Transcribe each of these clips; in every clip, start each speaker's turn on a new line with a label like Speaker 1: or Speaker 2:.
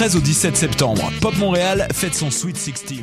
Speaker 1: 13 au 17 septembre, Pop Montréal fête son Sweet 16.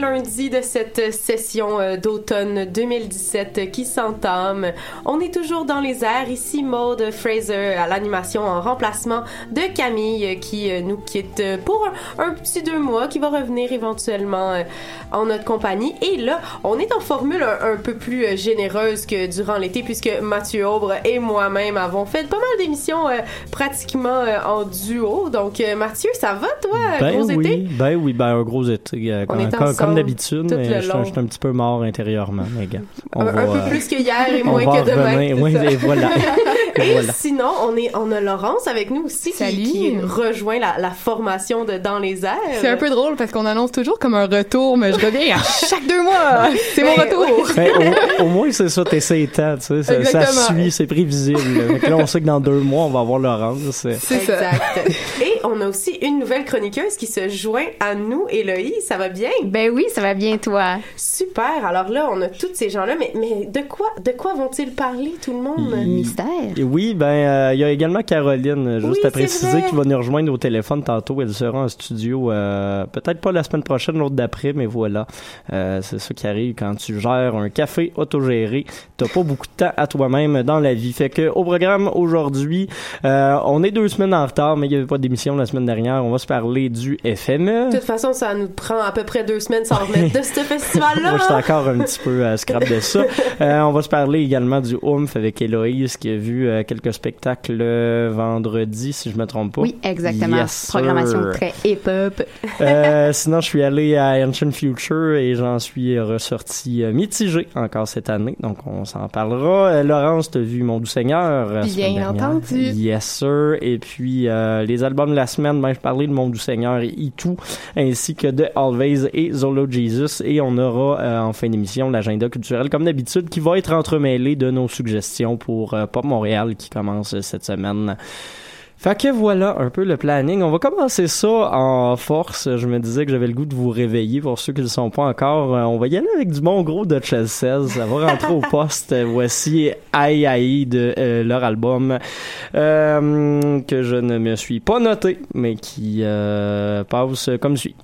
Speaker 2: Lundi de cette session euh, d'automne 2017 qui s'entame. On est toujours dans les airs, ici Maude Fraser à l'animation en remplacement de Camille euh, qui euh, nous quitte pour un, un petit deux mois, qui va revenir éventuellement en notre compagnie. Et là, on est en formule un, un peu plus généreuse que durant l'été puisque Mathieu Aubre et moi-même avons fait pas mal d'émissions euh, pratiquement euh, en duo. Donc Mathieu, ça va toi,
Speaker 3: Ben
Speaker 2: gros
Speaker 3: oui,
Speaker 2: été?
Speaker 3: ben oui, ben un gros été,
Speaker 2: On
Speaker 3: comme,
Speaker 2: est
Speaker 3: comme-
Speaker 2: ensemble
Speaker 3: comme d'habitude, mais je suis un-
Speaker 2: long.
Speaker 3: je suis un petit peu mort intérieurement, mais gars, on
Speaker 2: Un,
Speaker 3: va,
Speaker 2: un peu plus que hier et moins que demain.
Speaker 3: Oui, et voilà. Et voilà.
Speaker 2: sinon, on, est, on a Laurence avec nous aussi qui, rejoint la, la formation de Dans les airs.
Speaker 4: C'est un peu drôle parce qu'on annonce toujours comme un retour, mais je reviens à chaque deux mois. C'est mon
Speaker 2: Mais
Speaker 4: retour.
Speaker 3: Ben, au, au moins, c'est ça, t'essayes tant, tu sais, ça, suit, c'est prévisible. Donc là, on sait que dans deux mois, on va avoir Laurence. c'est-
Speaker 4: C'est ça.
Speaker 2: Exact. Et on a aussi une nouvelle chroniqueuse qui se joint à nous, Héloïse. Ça va bien?
Speaker 5: Ben oui, ça va bien, toi.
Speaker 2: Super. Alors là, on a tous ces gens-là, mais, mais de quoi, de quoi vont-ils parler, tout le monde?
Speaker 5: Mystère.
Speaker 3: Oui, ben, euh, il y a également Caroline, euh, juste
Speaker 2: Oui,
Speaker 3: à préciser, qui va nous rejoindre au téléphone tantôt. Elle sera en studio, euh, peut-être pas la semaine prochaine, l'autre d'après, mais voilà. Euh, c'est ça qui arrive quand tu gères un café autogéré. T'as pas beaucoup de temps à toi-même dans la vie. Fait que, au programme aujourd'hui, euh, on est deux semaines en retard, mais il y avait pas d'émission la semaine dernière. On va se parler du FME.
Speaker 2: De toute façon, ça nous prend à peu près deux semaines sans remettre de ce festival-là.
Speaker 3: Moi, je suis encore un petit peu à scrap de ça. Euh, on va se parler également du Oomph avec Héloïse qui a vu euh, quelques spectacles euh, vendredi, si je me trompe pas.
Speaker 5: Oui, exactement.
Speaker 3: Yes, sir.
Speaker 5: Programmation très hip-hop.
Speaker 3: Euh, sinon, je suis allé à Ancient Future et j'en suis ressorti euh, mitigé encore cette année. Donc, on s'en parlera. Euh, Laurence, t'as vu Mon Doux Seigneur.
Speaker 4: Bien entendu.
Speaker 3: Yes, sir. Et puis, euh, les albums de la semaine, ben, je parlais de Mon Doux Seigneur et Itou, ainsi que de Always et Zolo Jesus. Et on aura euh, en fin d'émission l'agenda culturel, comme d'habitude, qui va être entremêlé de nos suggestions pour euh, Pop Montréal qui commence cette semaine. Fait que voilà un peu le planning. On va commencer ça en force. Je me disais que j'avais le goût de vous réveiller pour ceux qui ne le sont pas encore. Euh, On va y aller avec du bon gros de Chelsea. Ça va rentrer au poste. Voici Aïe Aïe de euh, leur album euh, que je ne me suis pas noté, mais qui euh, passe comme suit.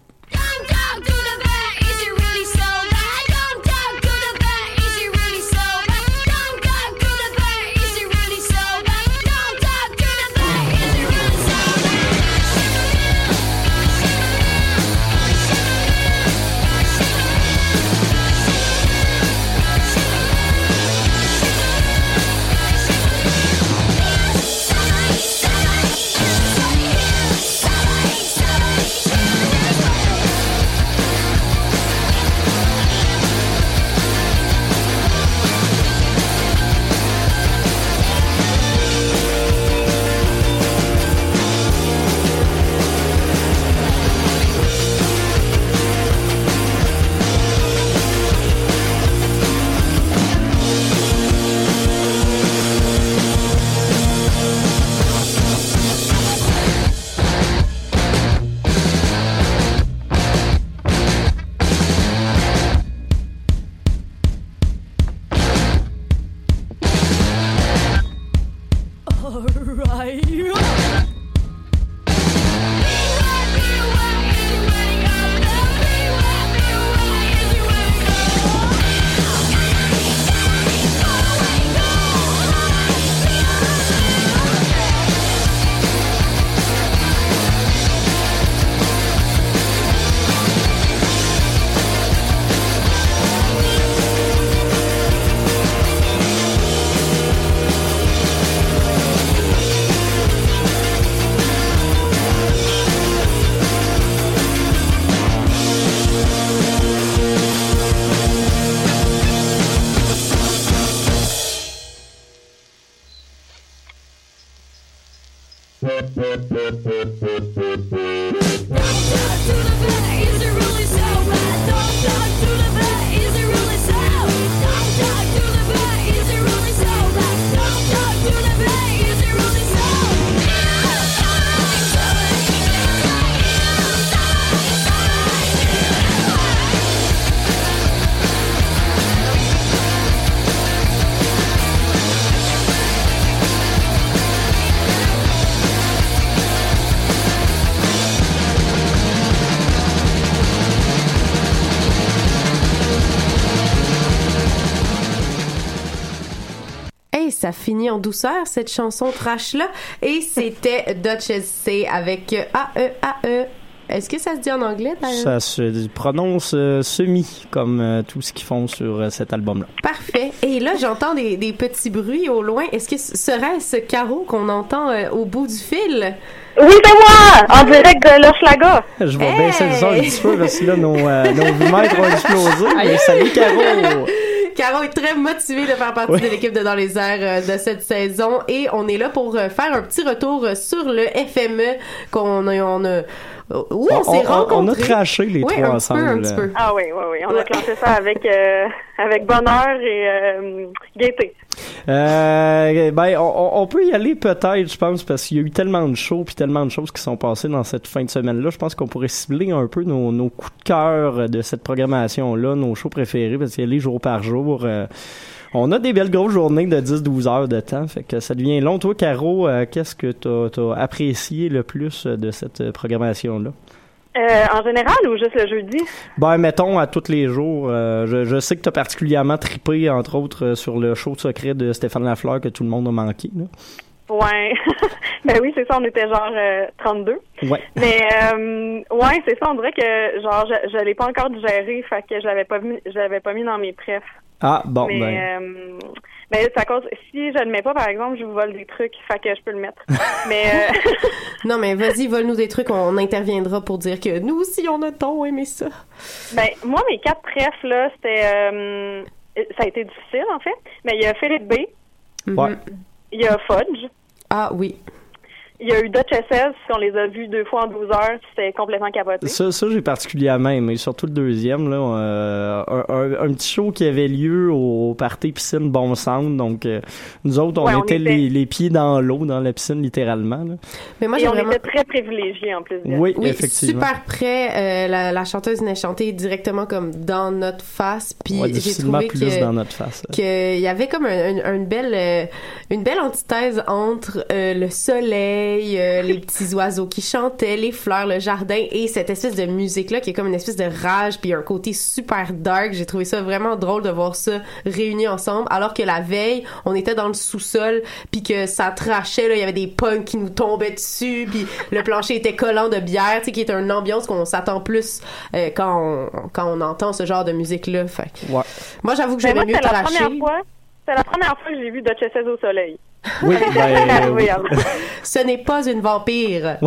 Speaker 2: Ça finit en douceur, cette chanson trash-là. Et c'était Duchess C avec A-E-A-E. Est-ce que ça se dit en anglais, d'ailleurs?
Speaker 3: Ça se prononce euh, semi, comme euh, tout ce qu'ils font sur euh, cet album-là.
Speaker 2: Parfait. Et là, j'entends des, des petits bruits au loin. Est-ce que ce- serait-ce Caro qu'on entend euh, au bout du fil?
Speaker 6: Oui, c'est moi! En direct de l'Hochelaga.
Speaker 3: Je vais
Speaker 2: Hey!
Speaker 3: baisser le son un petit peu parce que là, nos, euh, nos vumètres ont explosé. Mais salut, Caro!
Speaker 2: Caro est très motivée de faire partie de l'équipe de Dans les airs euh, de cette saison. Et on est là pour euh, faire un petit retour sur le FME qu'on a, on a où on, s'est
Speaker 3: on, a traché les
Speaker 2: Oui,
Speaker 3: trois
Speaker 2: un
Speaker 3: ensemble.
Speaker 2: Peu, un petit peu.
Speaker 6: Ah oui, oui, oui. On a classé ça avec, euh, avec bonheur et euh, gaieté.
Speaker 3: Euh, ben, on, on- on peut y aller peut-être, je pense, parce qu'il y a eu tellement de shows puis tellement de choses qui sont passées dans cette fin de semaine-là. Je pense qu'on pourrait cibler un peu nos, nos coups de cœur de cette programmation-là, nos shows préférés, parce qu'il y a les jours par jour. euh, on a des belles grosses journées de 10-12 heures de temps, fait que ça devient long. Toi, Caro, euh, qu'est-ce que tu as, apprécié le plus de cette programmation-là?
Speaker 6: Euh, en général ou juste le jeudi?
Speaker 3: Ben, mettons, à tous les jours, euh, je, je sais que tu as particulièrement trippé, entre autres, sur le show secret de Stéphane Lafleur que tout le monde a manqué. Là.
Speaker 6: Ouais. ben oui, c'est ça, on était genre euh, 32.
Speaker 3: Ouais.
Speaker 6: Mais euh, ouais, c'est ça, on dirait que genre je, je l'ai pas encore digéré, fait que je l'avais pas mis je l'avais pas mis dans mes prefs.
Speaker 3: Ah, bon,
Speaker 6: mais
Speaker 3: ben.
Speaker 6: euh, ben c'est à cause si je le mets pas par exemple, je vous vole des trucs, fait que je peux le mettre. mais euh,
Speaker 2: Non, mais vas-y, vole-nous des trucs, on interviendra pour dire que nous aussi, on a tant aimé ça.
Speaker 6: ben moi mes quatre prefs là, c'était euh, ça a été difficile en fait, mais il y a Philippe B,
Speaker 3: Ouais.
Speaker 6: il y a Fudge,
Speaker 2: Ah oui.
Speaker 6: il y a eu Duchesses, on les a vus deux fois en 12 heures, c'était complètement capoté.
Speaker 3: Ça, ça j'ai particulièrement aimé, surtout le deuxième, là, euh, un, un- un petit show qui avait lieu au party piscine Bon Sound, donc euh, nous autres, on
Speaker 6: Ouais, on
Speaker 3: était,
Speaker 6: était-
Speaker 3: Les, les pieds dans l'eau, dans la piscine, littéralement. là.
Speaker 2: Mais moi,
Speaker 6: Et
Speaker 2: j'ai
Speaker 6: on
Speaker 2: vraiment...
Speaker 6: était très privilégiés en plus. d'elle.
Speaker 3: Oui,
Speaker 2: Oui,
Speaker 3: effectivement.
Speaker 2: super près. euh, la, la chanteuse venait chanter directement comme dans notre face. Puis
Speaker 3: Ouais,
Speaker 2: j'ai
Speaker 3: difficilement
Speaker 2: trouvé
Speaker 3: plus
Speaker 2: que
Speaker 3: dans notre face.
Speaker 2: qu'il y avait comme un- un- une belle euh, une belle antithèse entre euh, le soleil, euh, les petits oiseaux qui chantaient, les fleurs, le jardin et cette espèce de musique là qui est comme une espèce de rage puis un côté super dark. J'ai trouvé ça vraiment drôle de voir ça réuni ensemble alors que la veille, on était dans le sous-sol puis que ça trachait là, il y avait des punks qui nous tombaient dessus puis le plancher était collant de bière, tu sais qui est une ambiance qu'on s'attend plus euh, quand on, quand on entend ce genre de musique là. Fait que
Speaker 3: Ouais.
Speaker 2: moi j'avoue que j'aimais mieux cracher.
Speaker 6: première fois. C'est la première fois que j'ai vu Duchesses au soleil.
Speaker 3: Oui, ben, oui.
Speaker 2: Ce n'est pas une vampire.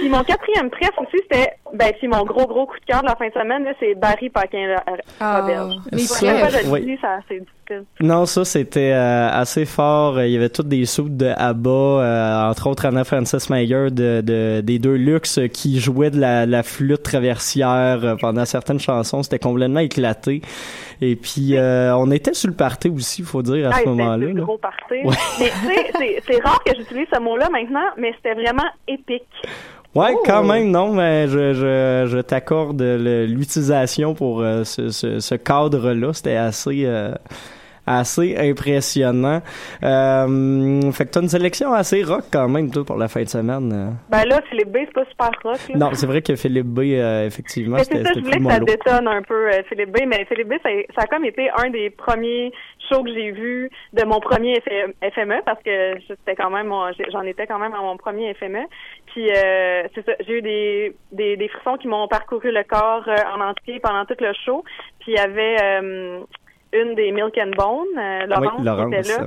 Speaker 6: Puis mon quatrième pref aussi, c'était, ben, c'est mon gros, gros coup de cœur de la fin de semaine, là, c'est Barry Paquin
Speaker 4: Ah,
Speaker 6: Robert.
Speaker 4: les
Speaker 3: Ça,
Speaker 6: Chaque fois que je
Speaker 3: oui.
Speaker 6: le dis, ça, c'est.
Speaker 3: Non, ça c'était euh, assez fort. Il y avait toutes des soutes de ABBA, euh, entre autres Anna Frances Meyer de, de- des deux luxe euh, qui jouaient de la, la flûte traversière euh, pendant certaines chansons. C'était complètement éclaté. Et puis euh, on était sur le party aussi, il faut dire à
Speaker 6: Ah,
Speaker 3: ce
Speaker 6: c'était
Speaker 3: moment-là.
Speaker 6: le
Speaker 3: là.
Speaker 6: gros party.
Speaker 3: Ouais.
Speaker 6: Mais tu sais, c'est- rare que j'utilise ce mot-là maintenant, mais c'était vraiment épique.
Speaker 3: Ouais,
Speaker 2: Oh!
Speaker 3: quand même, non, mais je, je, je t'accorde l'utilisation pour euh, ce, ce, ce cadre-là. C'était assez, euh, assez impressionnant. Euh, fait que t'as une sélection assez rock quand même, toi, pour la fin de semaine. euh.
Speaker 6: Ben là, Philippe B, c'est pas super rock. Là.
Speaker 3: Non, c'est vrai que Philippe B, euh, effectivement,
Speaker 6: Mais c'est
Speaker 3: c'était
Speaker 6: ça, je
Speaker 3: c'était
Speaker 6: voulais que ça détonne un peu euh, Philippe B, mais Philippe B, ça, ça a comme été un des premiers shows que j'ai vus de mon premier FM FME parce que c'était quand même j'ai- j'en étais quand même à mon premier FME. Puis euh, c'est ça, j'ai eu des, des, des frissons qui m'ont parcouru le corps euh, en entier pendant tout le show. Puis il y avait euh, une des Milk and Bone, euh, Laurence,
Speaker 3: Oui, Laurence,
Speaker 6: qui était là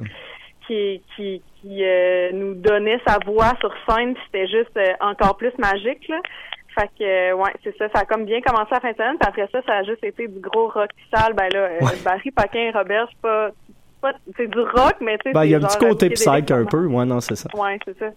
Speaker 6: qui qui, qui euh, nous donnait sa voix sur scène, c'était juste euh, encore plus magique là. Fait que euh, ouais, c'est ça, ça a comme bien commencé à la fin de semaine, puis après ça, ça a juste été du gros rock sale. Ben là, Barry Paquin et Robert, c'est pas, pas c'est du rock, mais tu sais,
Speaker 3: Ben, il y a un petit côté psych un peu, ouais, non, c'est ça.
Speaker 6: Ouais, c'est ça.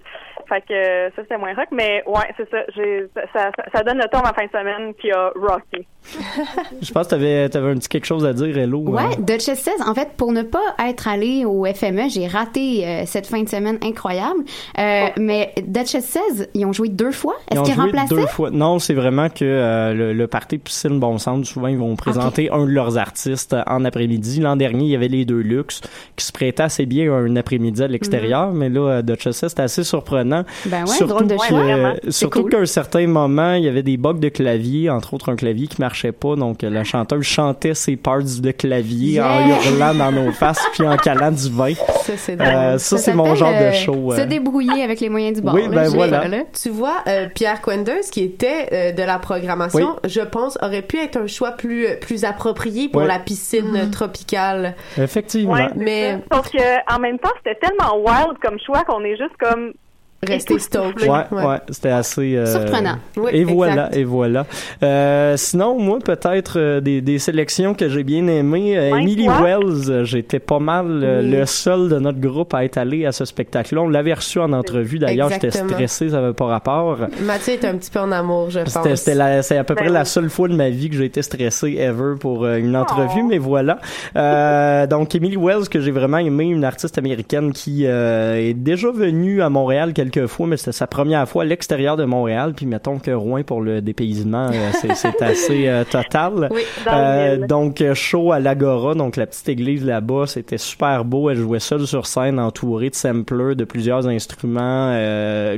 Speaker 6: Fait que euh, ça c'était moins rock, mais ouais, c'est ça. J'ai ça, ça, ça donne le ton à la fin de semaine qui a rocké.
Speaker 3: Je pense que t'avais, t'avais un petit quelque chose à dire, Hello.
Speaker 5: Ouais,
Speaker 3: hein?
Speaker 5: Duchess 16, en fait, pour ne pas être allé au FME, j'ai raté euh, cette fin de semaine incroyable. Euh, Mais Duchess 16, ils ont joué deux fois?
Speaker 3: Ils
Speaker 5: Est-ce
Speaker 3: ont
Speaker 5: qu'ils
Speaker 3: joué
Speaker 5: remplaçaient?
Speaker 3: deux fois. Non, c'est vraiment que euh, le, le party Piscine Bon Centre, souvent, ils vont présenter un de leurs artistes en après-midi. L'an dernier, il y avait les deux luxe qui se prêtaient assez bien à un après-midi à l'extérieur, mais là, Duchess, c'était assez surprenant.
Speaker 5: Mhm. Ben ouais,
Speaker 3: surtout
Speaker 5: drôle de
Speaker 3: que, euh, surtout
Speaker 5: cool.
Speaker 3: qu'à un certain moment, il y avait des bugs de clavier, entre autres un clavier qui marchait pas, donc euh, la chanteuse chantait ses parts de clavier en hurlant dans nos faces puis en calant du vin.
Speaker 2: Ça, c'est drôle.
Speaker 3: Euh, ça, c'est mon genre de
Speaker 5: euh,
Speaker 3: show.
Speaker 5: Se
Speaker 3: euh.
Speaker 5: débrouiller avec les moyens du bord.
Speaker 3: Oui, ben voilà.
Speaker 5: là.
Speaker 2: Tu vois, euh, Pierre Quenders, qui était euh, de la programmation, je pense, aurait pu être un choix plus, plus approprié pour la piscine
Speaker 5: Mhm.
Speaker 2: tropicale.
Speaker 3: Effectivement.
Speaker 6: Ouais,
Speaker 2: Mais-
Speaker 6: mais sauf que en même temps, c'était tellement wild comme choix qu'on est juste comme
Speaker 2: Rester stoked.
Speaker 3: Ouais, ouais, c'était assez euh,
Speaker 5: Surprenant.
Speaker 2: Oui,
Speaker 3: et voilà, et voilà. Euh, sinon, moi, peut-être euh, des, des sélections que j'ai bien aimées. Euh,
Speaker 6: Ouais,
Speaker 3: Emily? Wells, euh, j'étais pas mal euh,
Speaker 2: Oui.
Speaker 3: le seul de notre groupe à être allé à ce spectacle-là. On l'avait reçu en entrevue. D'ailleurs, j'étais stressé, ça n'avait pas rapport.
Speaker 2: Mathieu est un petit peu en amour, je pense.
Speaker 3: C'était, la- c'est à peu
Speaker 6: Ben
Speaker 3: près la
Speaker 6: oui.
Speaker 3: seule fois de ma vie que j'ai été stressé ever pour une entrevue,
Speaker 6: Oh.
Speaker 3: mais voilà. Euh, donc Emily Wells que j'ai vraiment aimé, une artiste américaine qui euh, est déjà venue à Montréal quelques fois, mais c'était sa première fois à l'extérieur de Montréal. Puis mettons que Rouen pour le dépaysement, euh, c'est, assez euh, total.
Speaker 2: Oui.
Speaker 3: Euh, donc show à l'Agora, donc la petite église là-bas, c'était super beau. Elle jouait seule sur scène, entourée de samplers, de plusieurs instruments,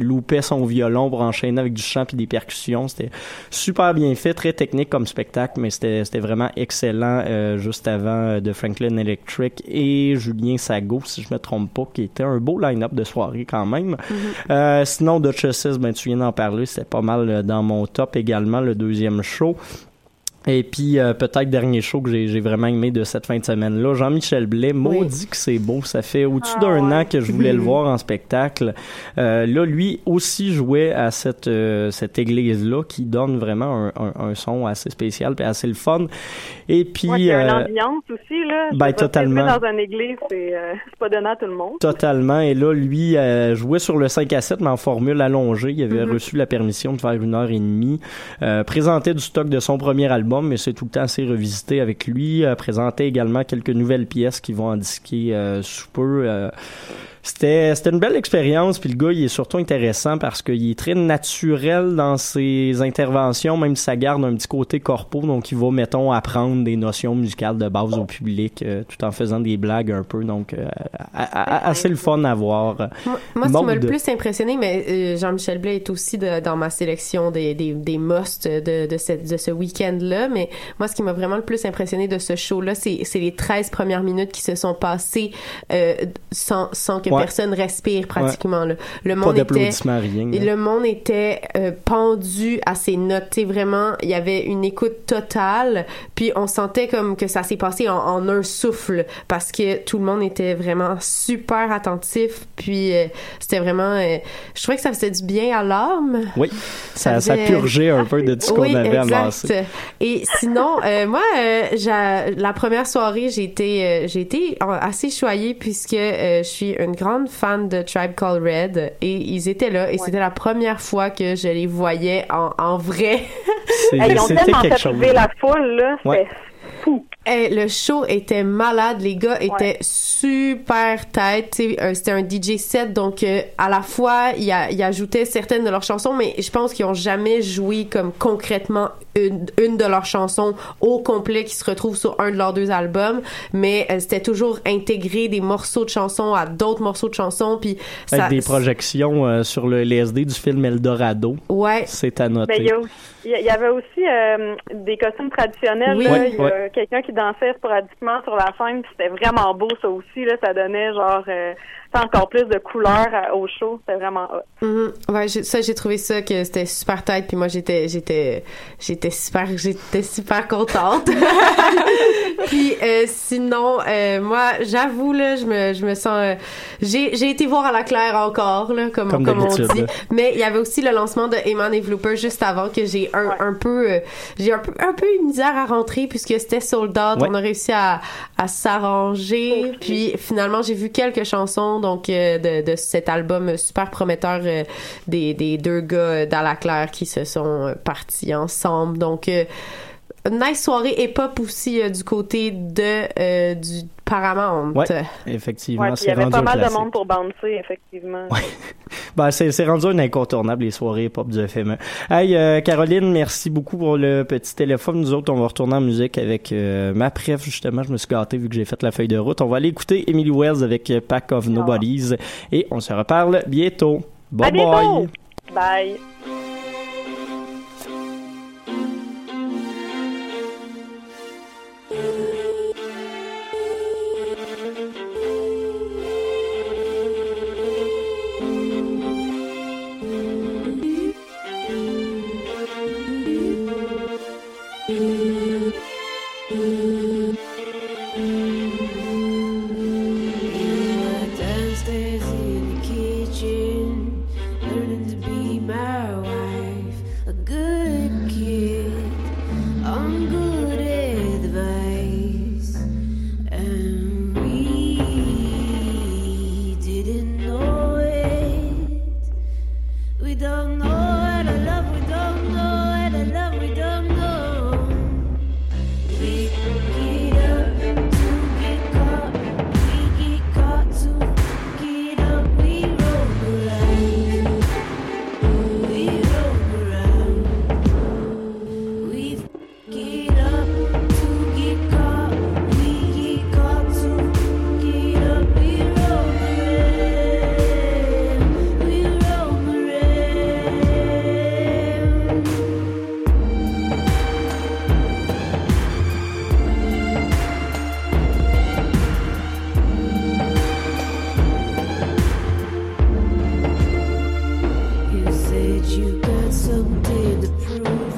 Speaker 3: loupait son violon pour enchaîner avec du chant puis des percussions. C'était super bien fait, très technique comme spectacle, mais c'était vraiment excellent euh, juste avant de Franklin Electric et Julien Sago, si je me trompe pas, qui était un beau line-up de soirée quand même. Euh, sinon, Duchesses, ben tu viens d'en parler, c'était pas mal euh, dans mon top également, le deuxième show. Et puis euh, peut-être dernier show que j'ai j'ai vraiment aimé de cette fin de semaine là, Jean-Michel Blais, maudit que c'est beau, ça fait au-dessus
Speaker 6: Ah
Speaker 3: d'un
Speaker 6: ouais.
Speaker 3: an que je voulais le voir en spectacle. Euh, là lui aussi jouait à cette euh, cette église là qui donne vraiment un, un, un son assez spécial et assez le fun. Et puis
Speaker 6: Ouais, il y a une
Speaker 3: euh,
Speaker 6: ambiance aussi là.
Speaker 3: Ben,
Speaker 6: pas,
Speaker 3: totalement.
Speaker 6: dans une église, c'est euh, c'est pas donné à tout le monde.
Speaker 3: Totalement. Et là, lui euh, jouait sur le 5 à 7, mais en formule allongée. Il avait reçu la permission de faire une heure et demie. Euh, présentait du stock de son premier album, mais c'est tout le temps assez revisité avec lui. Euh, présentait également quelques nouvelles pièces qui vont en disquer euh, sous peu. C'était c'était une belle expérience puis le gars il est surtout intéressant parce qu'il est très naturel dans ses interventions même si ça garde un petit côté corpo donc il va mettons apprendre des notions musicales de base au public euh, tout en faisant des blagues un peu donc euh, a- a- assez le fun à voir.
Speaker 2: Moi, moi, ce qui m'a le plus impressionné, mais euh, Jean-Michel Blais est aussi de- dans ma sélection des, des, des musts de, de, cette, de ce week-end-là, mais moi, ce qui m'a vraiment le plus impressionné de ce show-là, c'est c'est les 13 premières minutes qui se sont passées euh, sans, sans que
Speaker 3: Ouais.
Speaker 2: personne respire pratiquement. là. Le monde était...
Speaker 3: rien
Speaker 2: le monde était euh, pendu à ses notes. Tu sais, vraiment, il y avait une écoute totale. Puis on sentait comme que ça s'est passé en, en un souffle parce que tout le monde était vraiment super attentif. Puis euh, c'était vraiment... euh, je trouvais que ça faisait du bien à l'âme.
Speaker 3: oui ça, ça
Speaker 2: faisait-
Speaker 3: purgeait un peu de tout ce qu'on
Speaker 2: Oui,
Speaker 3: avait amassé
Speaker 2: Et sinon, euh, moi, la première soirée, j'ai été, j'ai été assez choyée puisque je suis une grande fan de Tribe Called Red et ils étaient là et c'était la première fois que je les voyais en, en vrai.
Speaker 6: Hey, ils ont tellement fait la foule là,
Speaker 3: Ouais.
Speaker 2: Eh, le show était malade, les gars étaient super tête. tu sais, euh, C'était un DJ set, donc euh, à la fois il, a- il ajoutait certaines de leurs chansons, mais je pense qu'ils ont jamais joué comme concrètement une, une de leurs chansons au complet qui se retrouve sur un de leurs deux albums. Mais euh, c'était toujours intégré des morceaux de chansons à d'autres morceaux de chansons, puis
Speaker 3: Avec
Speaker 2: ça.
Speaker 3: des projections euh, sur le LSD du film Eldorado.
Speaker 2: Ouais.
Speaker 3: C'est à noter.
Speaker 6: Ben, il y, avait aussi euh, des costumes traditionnels.
Speaker 2: Oui.
Speaker 6: là.
Speaker 3: Ouais,
Speaker 6: il y a
Speaker 3: ouais.
Speaker 6: quelqu'un qui dansait sporadiquement sur la scène. C'était vraiment beau, ça aussi. Là, ça donnait genre euh, encore plus de couleurs à- au show. C'était vraiment hot.
Speaker 2: Mhm. Ouais, j'ai- ça j'ai trouvé ça que c'était super tête puis moi j'étais j'étais j'étais super j'étais super contente. puis euh, sinon euh, moi j'avoue là je me je me sens euh, j'ai j'ai été voir à la claire encore là comme
Speaker 3: Comme
Speaker 2: comme, on dit.
Speaker 3: là.
Speaker 2: Mais il y avait aussi le lancement de Eman et Vlooper juste avant que j'ai un,
Speaker 6: Ouais.
Speaker 2: un peu euh, j'ai un peu un peu une misère à rentrer puisque c'était sold out.
Speaker 3: Ouais.
Speaker 2: On a réussi à à s'arranger. Puis finalement j'ai vu quelques chansons donc euh, de, de cet album super prometteur euh, des, des deux gars euh, dans la claire qui se sont partis ensemble. Donc euh, nice soirée et pop aussi du côté de du Paramount
Speaker 3: Ouais. Effectivement,
Speaker 6: Ouais, puis il y
Speaker 3: c'est
Speaker 6: avait
Speaker 3: rendu
Speaker 6: pas
Speaker 3: un
Speaker 6: mal de monde pour bouncer, effectivement.
Speaker 3: Ben, c'est c'est rendu un incontournable, les soirées pop du FME. Hey, euh, Caroline, merci beaucoup pour le petit téléphone. Nous autres, on va retourner en musique avec euh, ma préf, justement. Je me suis gâté vu que j'ai fait la feuille de route. On va aller écouter Emily Wells avec euh, Pack of Nobodies et on se reparle bientôt. Bye
Speaker 6: À bientôt!
Speaker 3: bye!
Speaker 7: You got something to prove,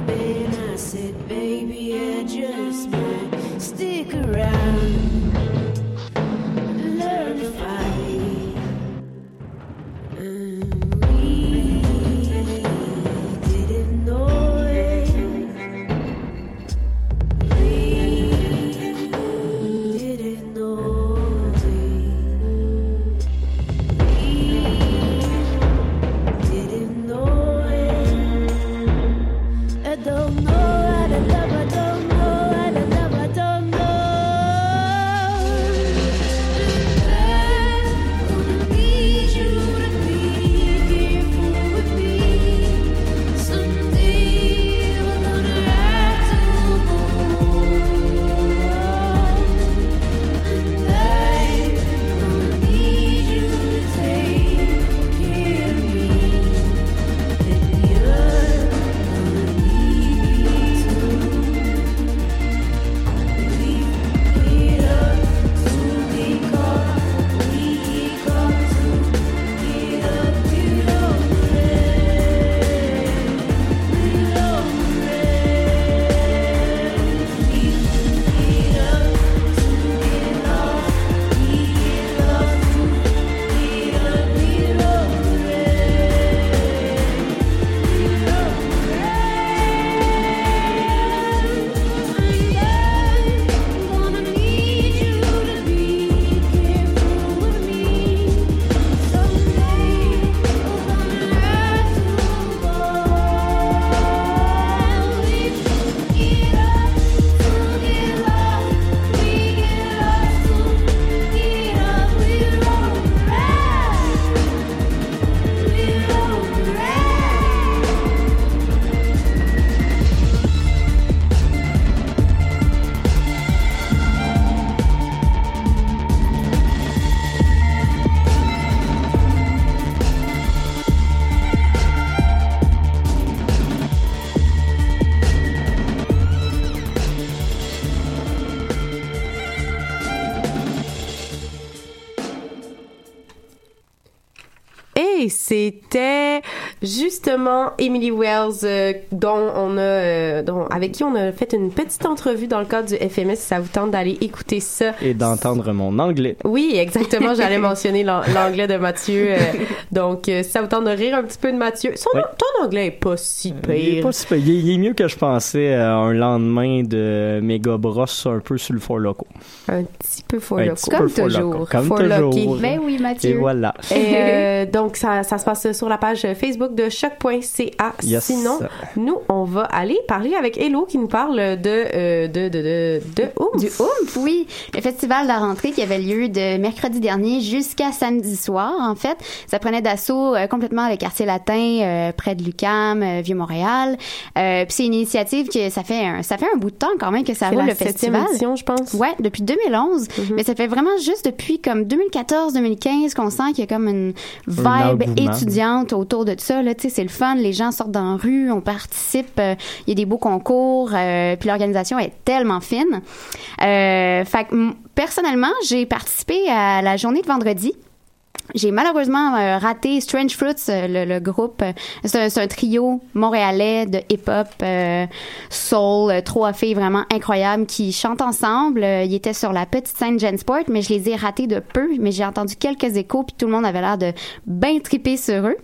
Speaker 2: Et c'était justement Emily Wells, euh, dont on a, euh, dont, avec qui on a fait une petite entrevue dans le cadre du FMS. Si ça vous tente d'aller écouter ça.
Speaker 3: Et d'entendre mon anglais.
Speaker 2: Oui, exactement. J'allais mentionner l'an- l'anglais de Mathieu. euh, donc, euh, si ça vous tente de rire un petit peu de Mathieu. Son,
Speaker 3: Oui.
Speaker 2: Ton anglais est pas si
Speaker 3: Il est,
Speaker 2: pire.
Speaker 3: pas si pire. Il est- il est mieux que je pensais euh, un lendemain de méga brosse un peu sur le four loco.
Speaker 2: Un petit peu
Speaker 3: Un
Speaker 2: loco.
Speaker 5: Comme
Speaker 3: four
Speaker 5: toujours.
Speaker 3: loco. Comme
Speaker 2: For
Speaker 3: toujours.
Speaker 5: Ben oui, Mathieu.
Speaker 3: Et voilà.
Speaker 2: Et euh, donc, ça, ça se passe sur la page Facebook de choc.ca.
Speaker 3: Yes.
Speaker 2: Sinon, nous, on va aller parler avec Hello qui nous parle de, euh, de, de, de, de Oomph.
Speaker 5: Du Oomph, oui. Le festival de la rentrée qui avait lieu de mercredi dernier jusqu'à samedi soir, en fait. Ça prenait d'assaut euh, complètement le quartier latin, euh, près de Lucam, euh, Vieux-Montréal. Euh, puis c'est une initiative que ça fait un, ça fait un bout de temps quand même que ça roule le festival.
Speaker 2: édition, je pense.
Speaker 5: Ouais, depuis 2011.
Speaker 2: Mhm.
Speaker 5: Mais ça fait vraiment juste depuis comme 2014-2015 qu'on sent qu'il y a comme une vibe étudiante autour de ça. C'est le fun. Les gens sortent dans la rue, on participe. euh, Il y a des beaux concours. euh, puis l'organisation est tellement fine. Euh, fait personnellement, j'ai participé à la journée de vendredi. J'ai malheureusement euh, raté Strange Fruits, euh, le, groupe. C'est un, trio montréalais de hip-hop, euh, soul, trois filles vraiment incroyables qui chantent ensemble. Ils étaient sur la petite scène Gensport, mais je les ai ratés de peu. Mais j'ai entendu quelques échos, puis tout le monde avait l'air de bien triper sur eux.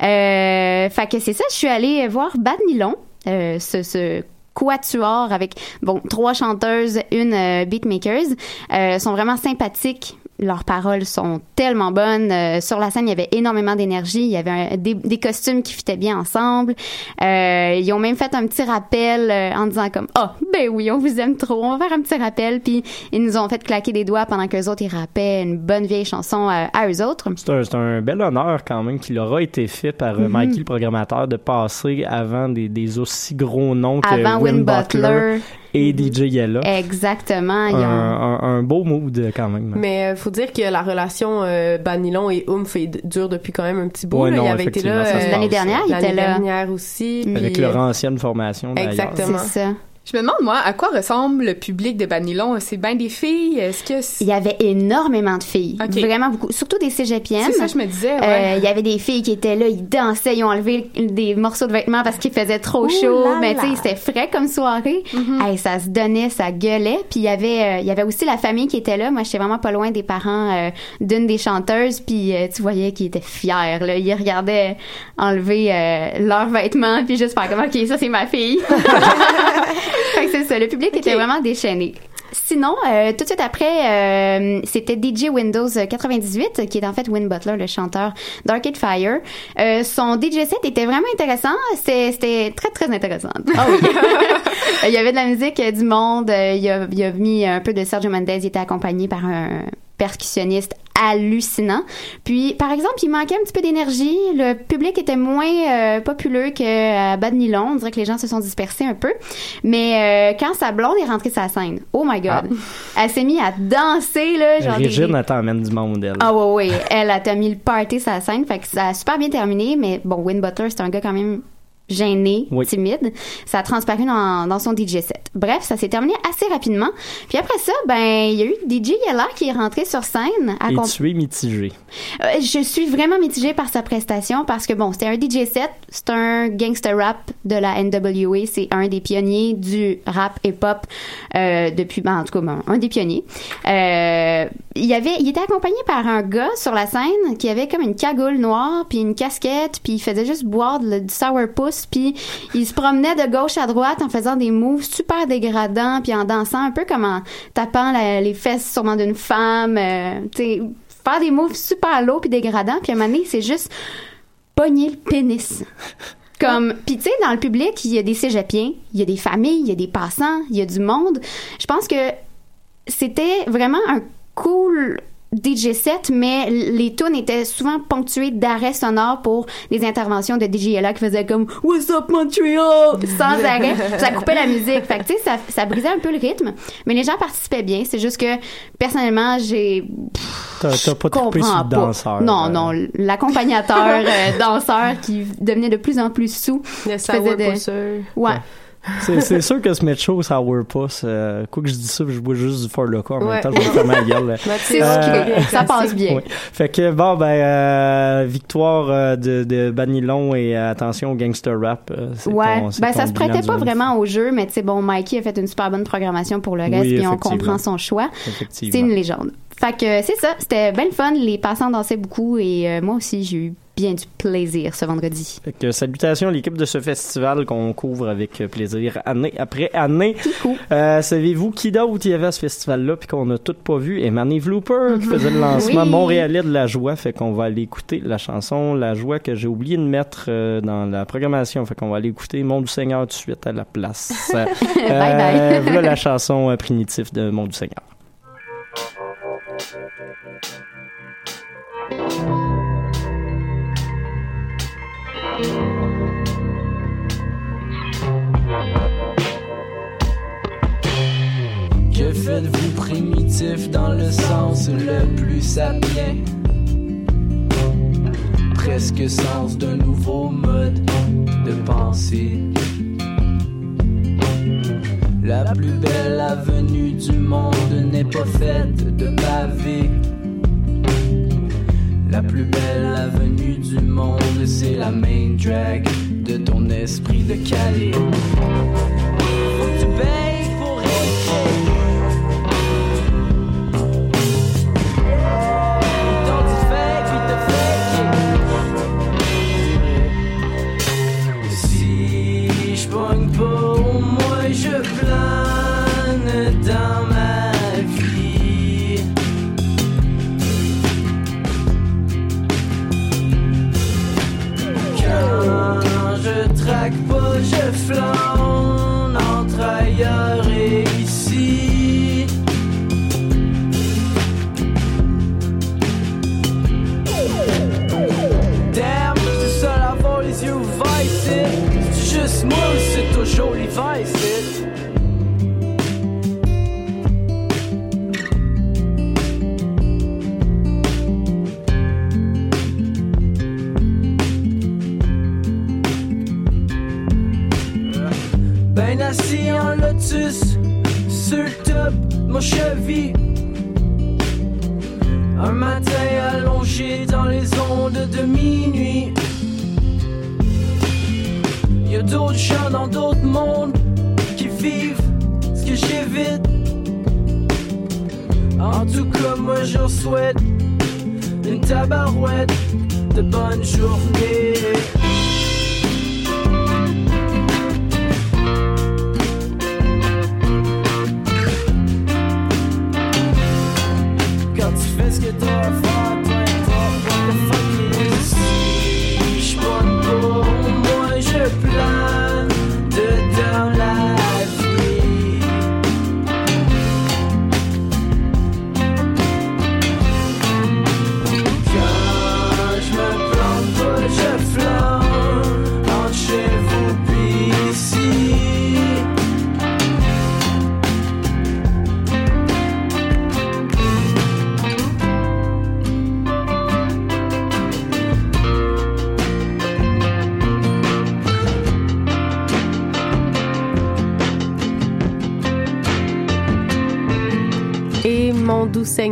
Speaker 5: Fait que c'est ça, je suis allée voir Bad Nylon, ce, ce quatuor avec bon trois chanteuses, une beatmakers, sont vraiment sympathiques. Leurs paroles sont tellement bonnes. Euh, sur la scène, il y avait énormément d'énergie. Il y avait un- des, des costumes qui fitaient bien ensemble. Euh, ils ont même fait un petit rappel euh, en disant comme ah ben oui on vous aime trop. On va faire un petit rappel. Puis ils nous ont fait claquer des doigts pendant que les autres ils rappaient une bonne vieille chanson à eux autres.
Speaker 3: C'est un, bel honneur quand même qui leur a été fait par euh, Mikey, le programmateur, de passer avant des, des aussi gros noms que
Speaker 5: Avant Win Butler.
Speaker 3: Et DJ Yella.
Speaker 5: Exactement.
Speaker 3: Un, un- un beau mood quand même.
Speaker 2: Mais euh, faut dire que la relation euh, Banilon et Oomph est- dure depuis quand même un petit bout.
Speaker 3: Ouais,
Speaker 2: là.
Speaker 3: non,
Speaker 2: il avait été là euh,
Speaker 5: L'année dernière, il
Speaker 2: l'année
Speaker 5: était là.
Speaker 2: dernière aussi.
Speaker 3: Avec
Speaker 2: puis,
Speaker 3: leur
Speaker 2: euh,
Speaker 3: ancienne formation.
Speaker 2: Exactement.
Speaker 5: C'est ça.
Speaker 4: Je me demande, moi, à quoi ressemble le public de Banilon? C'est bien des filles? Est-ce que c'est...
Speaker 5: Il y avait énormément de filles.
Speaker 4: Ok.
Speaker 5: Vraiment beaucoup. Surtout des cégepiennes.
Speaker 4: C'est ça, je me disais,
Speaker 5: Euh,
Speaker 4: ouais.
Speaker 5: Il y avait des filles qui étaient là, ils dansaient, ils ont enlevé des morceaux de vêtements parce qu'il faisait trop
Speaker 2: Ouh
Speaker 5: chaud.
Speaker 2: là
Speaker 5: Mais tu sais, c'était frais comme soirée.
Speaker 4: Mm-hmm.
Speaker 5: Hey, ça se donnait, ça gueulait. Puis il y avait, euh, il y avait aussi la famille qui était là. Moi, j'étais vraiment pas loin des parents euh, d'une des chanteuses. Puis euh, tu voyais qu'ils étaient fiers. Là. Ils regardaient enlever euh, leurs vêtements puis juste faire comme ok, ça c'est ma fille. fait que c'est ça. Le public était vraiment déchaîné. Sinon, euh, tout de suite après, euh, c'était DJ Windows 98, qui est en fait Win Butler, le chanteur d'Arcade Fire. Euh, son DJ set était vraiment intéressant. C'était très, très intéressant. Ah oui. il y avait de la musique, euh, du monde. euh, il, a, il a mis un peu de Sergio Mendes. Il était accompagné par un percussionniste hallucinant. Puis, par exemple, il manquait un petit peu d'énergie. Le public était moins euh, populeux qu'à Bad Nylon. On dirait que les gens se sont dispersés un peu. Mais euh, quand sa blonde est rentrée sur la scène, oh my God, elle s'est mise à danser, là, genre
Speaker 3: Régine, elle t'emmène du monde, elle.
Speaker 5: ah ouais, ouais. Elle a mis le party sur la scène, fait que ça a super bien terminé, mais bon, Win Butler, c'est un gars quand même gêné,
Speaker 3: Oui.
Speaker 5: timide. Ça a transparu dans, dans son DJ set. Bref, ça s'est terminé assez rapidement. Puis après ça, ben, il y a eu DJ Yella qui est rentré sur scène.
Speaker 3: Et
Speaker 5: accomp-
Speaker 3: tu es mitigé.
Speaker 5: euh, je suis vraiment mitigée par sa prestation parce que bon, c'était un DJ set, c'est un gangster rap de la NWA, c'est un des pionniers du rap hip-hop euh, depuis, ben, en tout cas, ben, un des pionniers. Euh, il y avait, il était accompagné par un gars sur la scène qui avait comme une cagoule noire puis une casquette puis il faisait juste boire de- du sourpuss puis il se promenait de gauche à droite en faisant des moves super dégradants puis en dansant un peu comme en tapant les fesses sûrement d'une femme, euh, tu sais faire des moves super low puis dégradants puis à un moment donné, c'est juste pogner le pénis. Comme, puis tu sais, dans le public, il y a des cégepiens, il y a des familles, il y a des passants, il y a du monde. Je pense que c'était vraiment un cool DJ set, mais les tunes étaient souvent ponctuées d'arrêts sonores pour des interventions de DJ Ella qui faisaient comme What's up Montreal? Sans arrêt. ça coupait la musique. Fait que tu sais, ça, ça brisait un peu le rythme, mais les gens participaient bien. C'est juste que personnellement, j'ai
Speaker 3: T'as t'as pas
Speaker 5: je
Speaker 3: trippé sur le danseur.
Speaker 5: Non,
Speaker 3: euh.
Speaker 5: non, l'accompagnateur, euh, danseur qui devenait de plus en plus sous.
Speaker 2: Le
Speaker 5: faisait de-
Speaker 2: sourpusser.
Speaker 5: Ouais.
Speaker 3: C'est sûr que ce show, ça ouvre pas. Quoi que je dis ça, je bois juste du Fort Loca. En
Speaker 2: Ouais.
Speaker 3: même temps, je vais me faire ma gueule.
Speaker 5: C'est
Speaker 3: Euh,
Speaker 5: ça passe bien.
Speaker 3: Fait que bon ben euh, victoire euh, de, de Banilon et euh, attention au gangster rap.
Speaker 5: Ouais,
Speaker 3: ton-
Speaker 5: ben
Speaker 3: ton
Speaker 5: ça se prêtait pas vraiment au jeu, mais tu sais, bon, Mikey a fait une super bonne programmation pour le reste,
Speaker 3: Oui,
Speaker 5: puis on comprend son choix. C'est une légende. Fait que c'est ça, c'était bien le fun, les passants dansaient beaucoup et moi aussi j'ai eu bien du plaisir ce vendredi.
Speaker 3: Fait que salutations à l'équipe de ce festival qu'on couvre avec plaisir année après année. Euh, Savez-vous qui d'autre il y avait à ce festival-là puis qu'on a tout pas vu? Emmanuel Vlooper qui faisait le lancement
Speaker 5: Oui.
Speaker 3: montréalais de La Joie. Fait qu'on va aller écouter la chanson La Joie que j'ai oublié de mettre euh, dans la programmation. Fait qu'on va aller écouter Mon du Seigneur tout de suite à la place. Euh,
Speaker 5: Bye bye.
Speaker 3: voilà la chanson euh, primitive de Mon du Seigneur.
Speaker 8: Que faites-vous primitif dans le sens le plus sapien? Presque sens d'un nouveau mode de pensée. La plus belle avenue du monde n'est pas faite de pavés. La plus belle avenue du monde, c'est la main drag de ton esprit de Calais. Je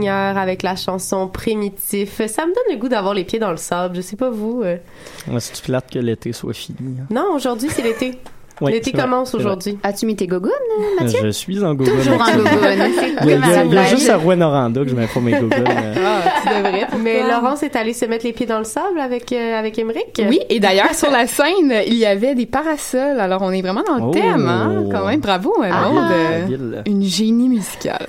Speaker 2: Seigneur avec la chanson Primitif. Ça me donne le goût d'avoir les pieds dans le sable. Je sais pas vous. euh.
Speaker 3: Ouais, C'est plate que l'été soit fini. hein.
Speaker 2: Non, aujourd'hui c'est l'été.
Speaker 3: Oui,
Speaker 2: l'été commence aujourd'hui.
Speaker 5: As-tu mis tes gogoons, Mathieu?
Speaker 3: Je suis en gogoon.
Speaker 5: Toujours en gogoon. C'est
Speaker 3: Il y a,
Speaker 5: comme
Speaker 3: il y a-
Speaker 5: à la
Speaker 3: il y a
Speaker 5: blague.
Speaker 3: juste à Rouen-Noranda que je mets pas mes gogoons. euh.
Speaker 4: Ah, tu devrais.
Speaker 2: Mais? Laurence est allée se mettre les pieds dans le sable avec euh, avec Émeric.
Speaker 4: Oui, et d'ailleurs, sur la scène, il y avait des parasols. Alors, on est vraiment dans le
Speaker 3: Oh.
Speaker 4: thème, hein? Quand même, bravo, hein,
Speaker 5: Ah.
Speaker 4: Euh,
Speaker 3: Habile.
Speaker 4: Une génie musicale.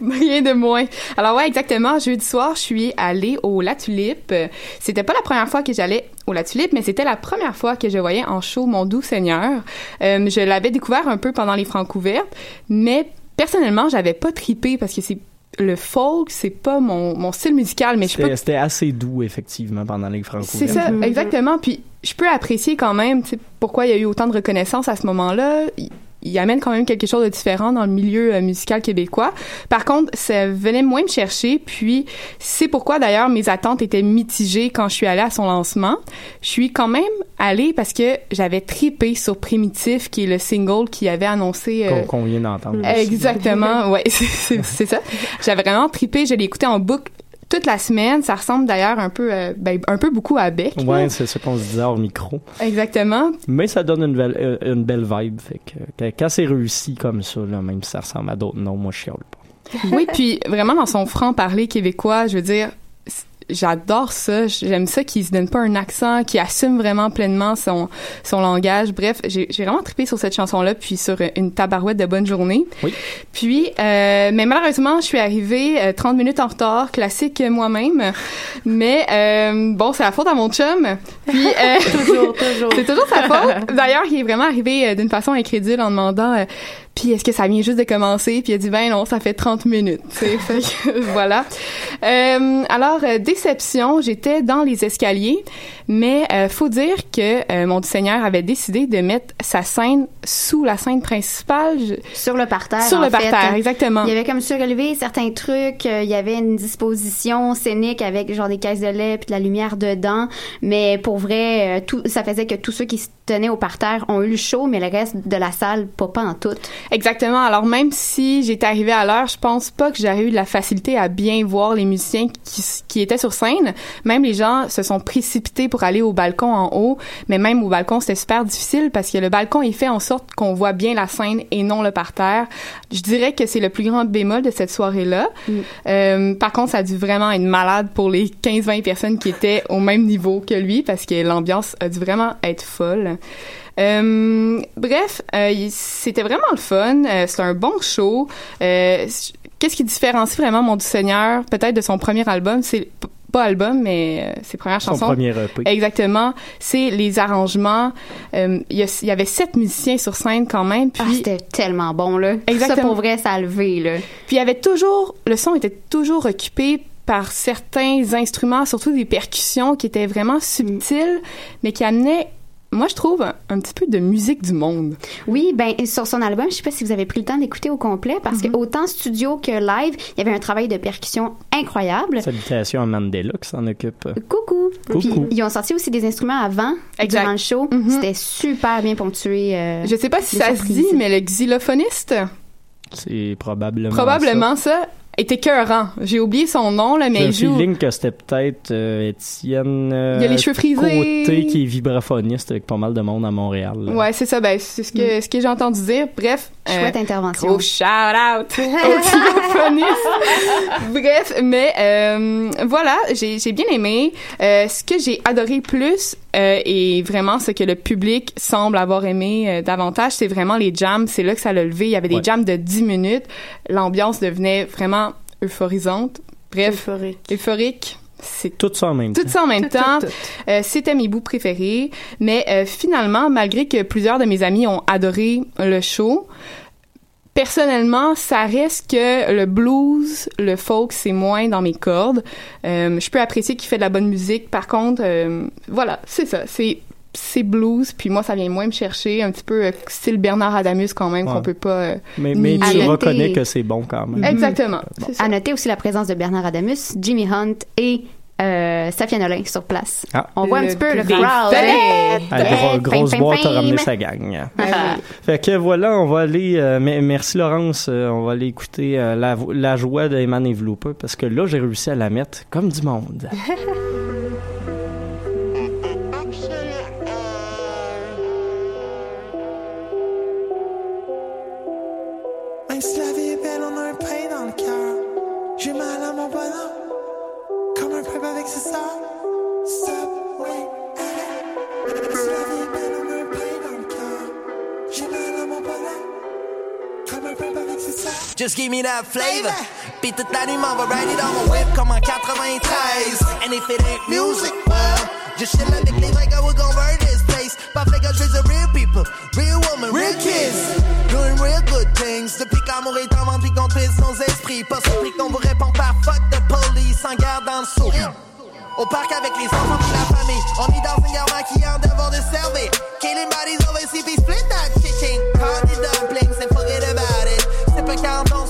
Speaker 4: Rien de moins. Alors ouais, exactement. Jeudi soir, je suis allée au La Tulipe. C'était pas la première fois que j'allais au La Tulipe, mais c'était la première fois que je voyais en show Mon Doux Seigneur. Euh, je l'avais découvert un peu pendant les francs ouvertes, mais personnellement, j'avais pas tripé parce que c'est le folk, c'est pas mon, mon style musical, mais je peux
Speaker 3: C'était assez doux, effectivement, pendant les franco
Speaker 4: c'est ça, exactement. Puis je peux apprécier quand même pourquoi il y a eu autant de reconnaissance à ce moment-là. Il- amène quand même quelque chose de différent dans le milieu euh, musical québécois. Par contre, ça venait moins me chercher, puis c'est pourquoi d'ailleurs mes attentes étaient mitigées quand je suis allée à son lancement. Je suis quand même allée parce que j'avais tripé sur Primitif, qui est le single qui avait annoncé... euh,
Speaker 3: Qu'on vient d'entendre.
Speaker 4: Exactement, ouais, c'est- ça. J'avais vraiment trippé, je l'ai écouté en boucle toute la semaine. Ça ressemble d'ailleurs un peu, euh, ben, un peu beaucoup à Beck.
Speaker 3: Ouais, c'est ça qu'on se disait hors micro.
Speaker 4: Exactement.
Speaker 3: Mais ça donne une belle, euh, une belle vibe. Fait que, quand- c'est réussi comme ça, là, même si ça ressemble à d'autres noms, moi je chiale pas.
Speaker 4: Oui, puis vraiment dans son franc-parler québécois, je veux dire, j'adore ça. J'aime ça qu'il se donne pas un accent, qu'il assume vraiment pleinement son, son langage. Bref, j'ai j'ai vraiment trippé sur cette chanson-là, puis sur euh, une tabarouette de bonne journée.
Speaker 3: Oui.
Speaker 4: Puis, euh, mais malheureusement, je suis arrivée euh, 30 minutes en retard, classique euh, moi-même. Mais euh, bon, c'est la faute à mon chum. Puis, euh,
Speaker 2: Toujours, toujours.
Speaker 4: c'est toujours sa faute. D'ailleurs, il est vraiment arrivé euh, d'une façon incrédule en demandant euh, puis est-ce que ça vient juste de commencer? Puis il a dit ben non, ça fait 30 minutes. Fait que, voilà. Euh, alors euh, déception, j'étais dans les escaliers, mais euh, faut dire que euh, mon Seigneur avait décidé de mettre sa scène sous la scène principale, je-
Speaker 5: Sur le parterre.
Speaker 4: sur
Speaker 5: en
Speaker 4: le
Speaker 5: fait.
Speaker 4: parterre, exactement.
Speaker 5: Il y avait comme surélevé certains trucs. euh, il y avait une disposition scénique avec genre des caisses de lait puis de la lumière dedans. Mais pour vrai, tout, ça faisait que tous ceux qui se tenaient au parterre ont eu le show, mais le reste de la salle, pas, pas en tout.
Speaker 4: Exactement. Alors même si j'étais arrivée à l'heure, je pense pas que j'aurais eu de la facilité à bien voir les musiciens qui, qui étaient sur scène. Même les gens se sont précipités pour aller au balcon en haut, mais même au balcon c'était super difficile parce que le balcon est fait en sorte qu'on voit bien la scène et non le parterre. Je dirais que c'est le plus grand bémol de cette soirée-là. Euh, par contre, ça a dû vraiment être malade pour les 15-20 personnes qui étaient au même niveau que lui parce que l'ambiance a dû vraiment être folle. Euh, bref, euh, c'était vraiment le fun. Euh, c'est un bon show. Euh, Qu'est-ce qui différencie vraiment Mon du Seigneur, peut-être de son premier album, c'est pas album, mais euh, ses premières
Speaker 3: Son
Speaker 4: chansons.
Speaker 3: premier EP.
Speaker 4: Exactement. C'est les arrangements. Euh, Il y, avait sept musiciens sur scène quand même. Puis
Speaker 5: Ah, c'était tellement bon, là. Ça,
Speaker 4: Exactement.
Speaker 5: pour vrai, ça a levé, là.
Speaker 4: puis il y avait toujours, le son était toujours occupé par certains instruments, surtout des percussions qui étaient vraiment subtiles, mais qui amenaient, moi je trouve, un, un petit peu de musique du monde.
Speaker 5: Oui, ben sur son album, je sais pas si vous avez pris le temps d'écouter au complet parce
Speaker 4: Mm-hmm.
Speaker 5: que autant studio que live, il y avait un travail de percussion incroyable.
Speaker 3: Salutations à Mandela qui s'en occupe.
Speaker 5: Coucou.
Speaker 3: Coucou.
Speaker 5: Puis ils ont sorti aussi des instruments avant
Speaker 4: Exact.
Speaker 5: durant le show.
Speaker 4: Mhm.
Speaker 5: C'était super bien ponctué. euh,
Speaker 4: Je sais pas si ça se dit, mais le xylophoniste,
Speaker 3: C'est probablement.
Speaker 4: probablement ça, est écœurant. J'ai oublié son nom, là, mais
Speaker 3: J'ai
Speaker 4: il joue.
Speaker 3: feeling que c'était peut-être euh, Étienne. euh,
Speaker 4: Il a les cheveux frisés.
Speaker 3: Côté qui est vibraphoniste avec pas mal de monde à Montréal. là.
Speaker 4: Ouais, c'est ça, ben, c'est ce que, ce que j'ai entendu dire. Bref.
Speaker 5: Mm. Chouette
Speaker 4: euh,
Speaker 5: intervention.
Speaker 4: Gros shout out au xylophoniste. Bref, mais euh, voilà, j'ai j'ai bien aimé. Euh, ce que j'ai adoré plus euh, et vraiment ce que le public semble avoir aimé euh, davantage, c'est vraiment les jams. C'est là que ça l'a levé. Il y avait des
Speaker 3: Ouais.
Speaker 4: jams de 10 minutes. L'ambiance devenait vraiment euphorisante. Bref,
Speaker 2: Euphorique.
Speaker 4: euphorique. C'est
Speaker 3: Tout ça en même temps.
Speaker 4: tout ça en même
Speaker 2: Tout,
Speaker 4: temps.
Speaker 2: tout, tout.
Speaker 4: Euh, C'était mes bouts préférés. Mais euh, finalement, malgré que plusieurs de mes amis ont adoré le show, personnellement, ça reste que le blues, le folk, c'est moins dans mes cordes. Euh, je peux apprécier qu'il fait de la bonne musique. Par contre, euh, voilà, c'est ça. C'est c'est blues, puis moi, ça vient moins me chercher, un petit peu euh, style Bernard Adamus quand même,
Speaker 3: Ouais.
Speaker 4: qu'on peut pas... euh,
Speaker 3: Mais, mais tu
Speaker 5: noter.
Speaker 3: reconnais que c'est bon quand même.
Speaker 4: Exactement. c'est ça.
Speaker 5: À noter aussi la présence de Bernard Adamus, Jimmy Hunt et euh, Safia Nolin sur place.
Speaker 3: Ah.
Speaker 5: On voit un
Speaker 4: Le
Speaker 5: petit peu le crowd. Hey,
Speaker 3: Ah, gros- grosse
Speaker 5: fame,
Speaker 3: boîte a
Speaker 5: fame,
Speaker 3: ramené
Speaker 5: fame.
Speaker 3: sa gang.
Speaker 5: Ah oui.
Speaker 3: Fait que voilà, on va aller. euh, mais- merci Laurence, euh, on va aller écouter euh, la, joie de Eman parce que là j'ai réussi à la mettre comme du monde.
Speaker 9: give me that flavor. Beat the thing, mama, ride it on my whip comme en 93. And if it ain't music, well, just chill avec les vrais gars, we're gon' burn this place. Pas fait que je the real people, real woman, real kids. Doing real good things. Depuis qu'amour est en vente, qu'on twist nos esprits. Pas surpris qu'on vous répond par fuck de police en garde dans le saut. Au parc avec les enfants puis la famille. On est dans une guerre un devoir de servir. Killing bodies overseas, puis split that chicken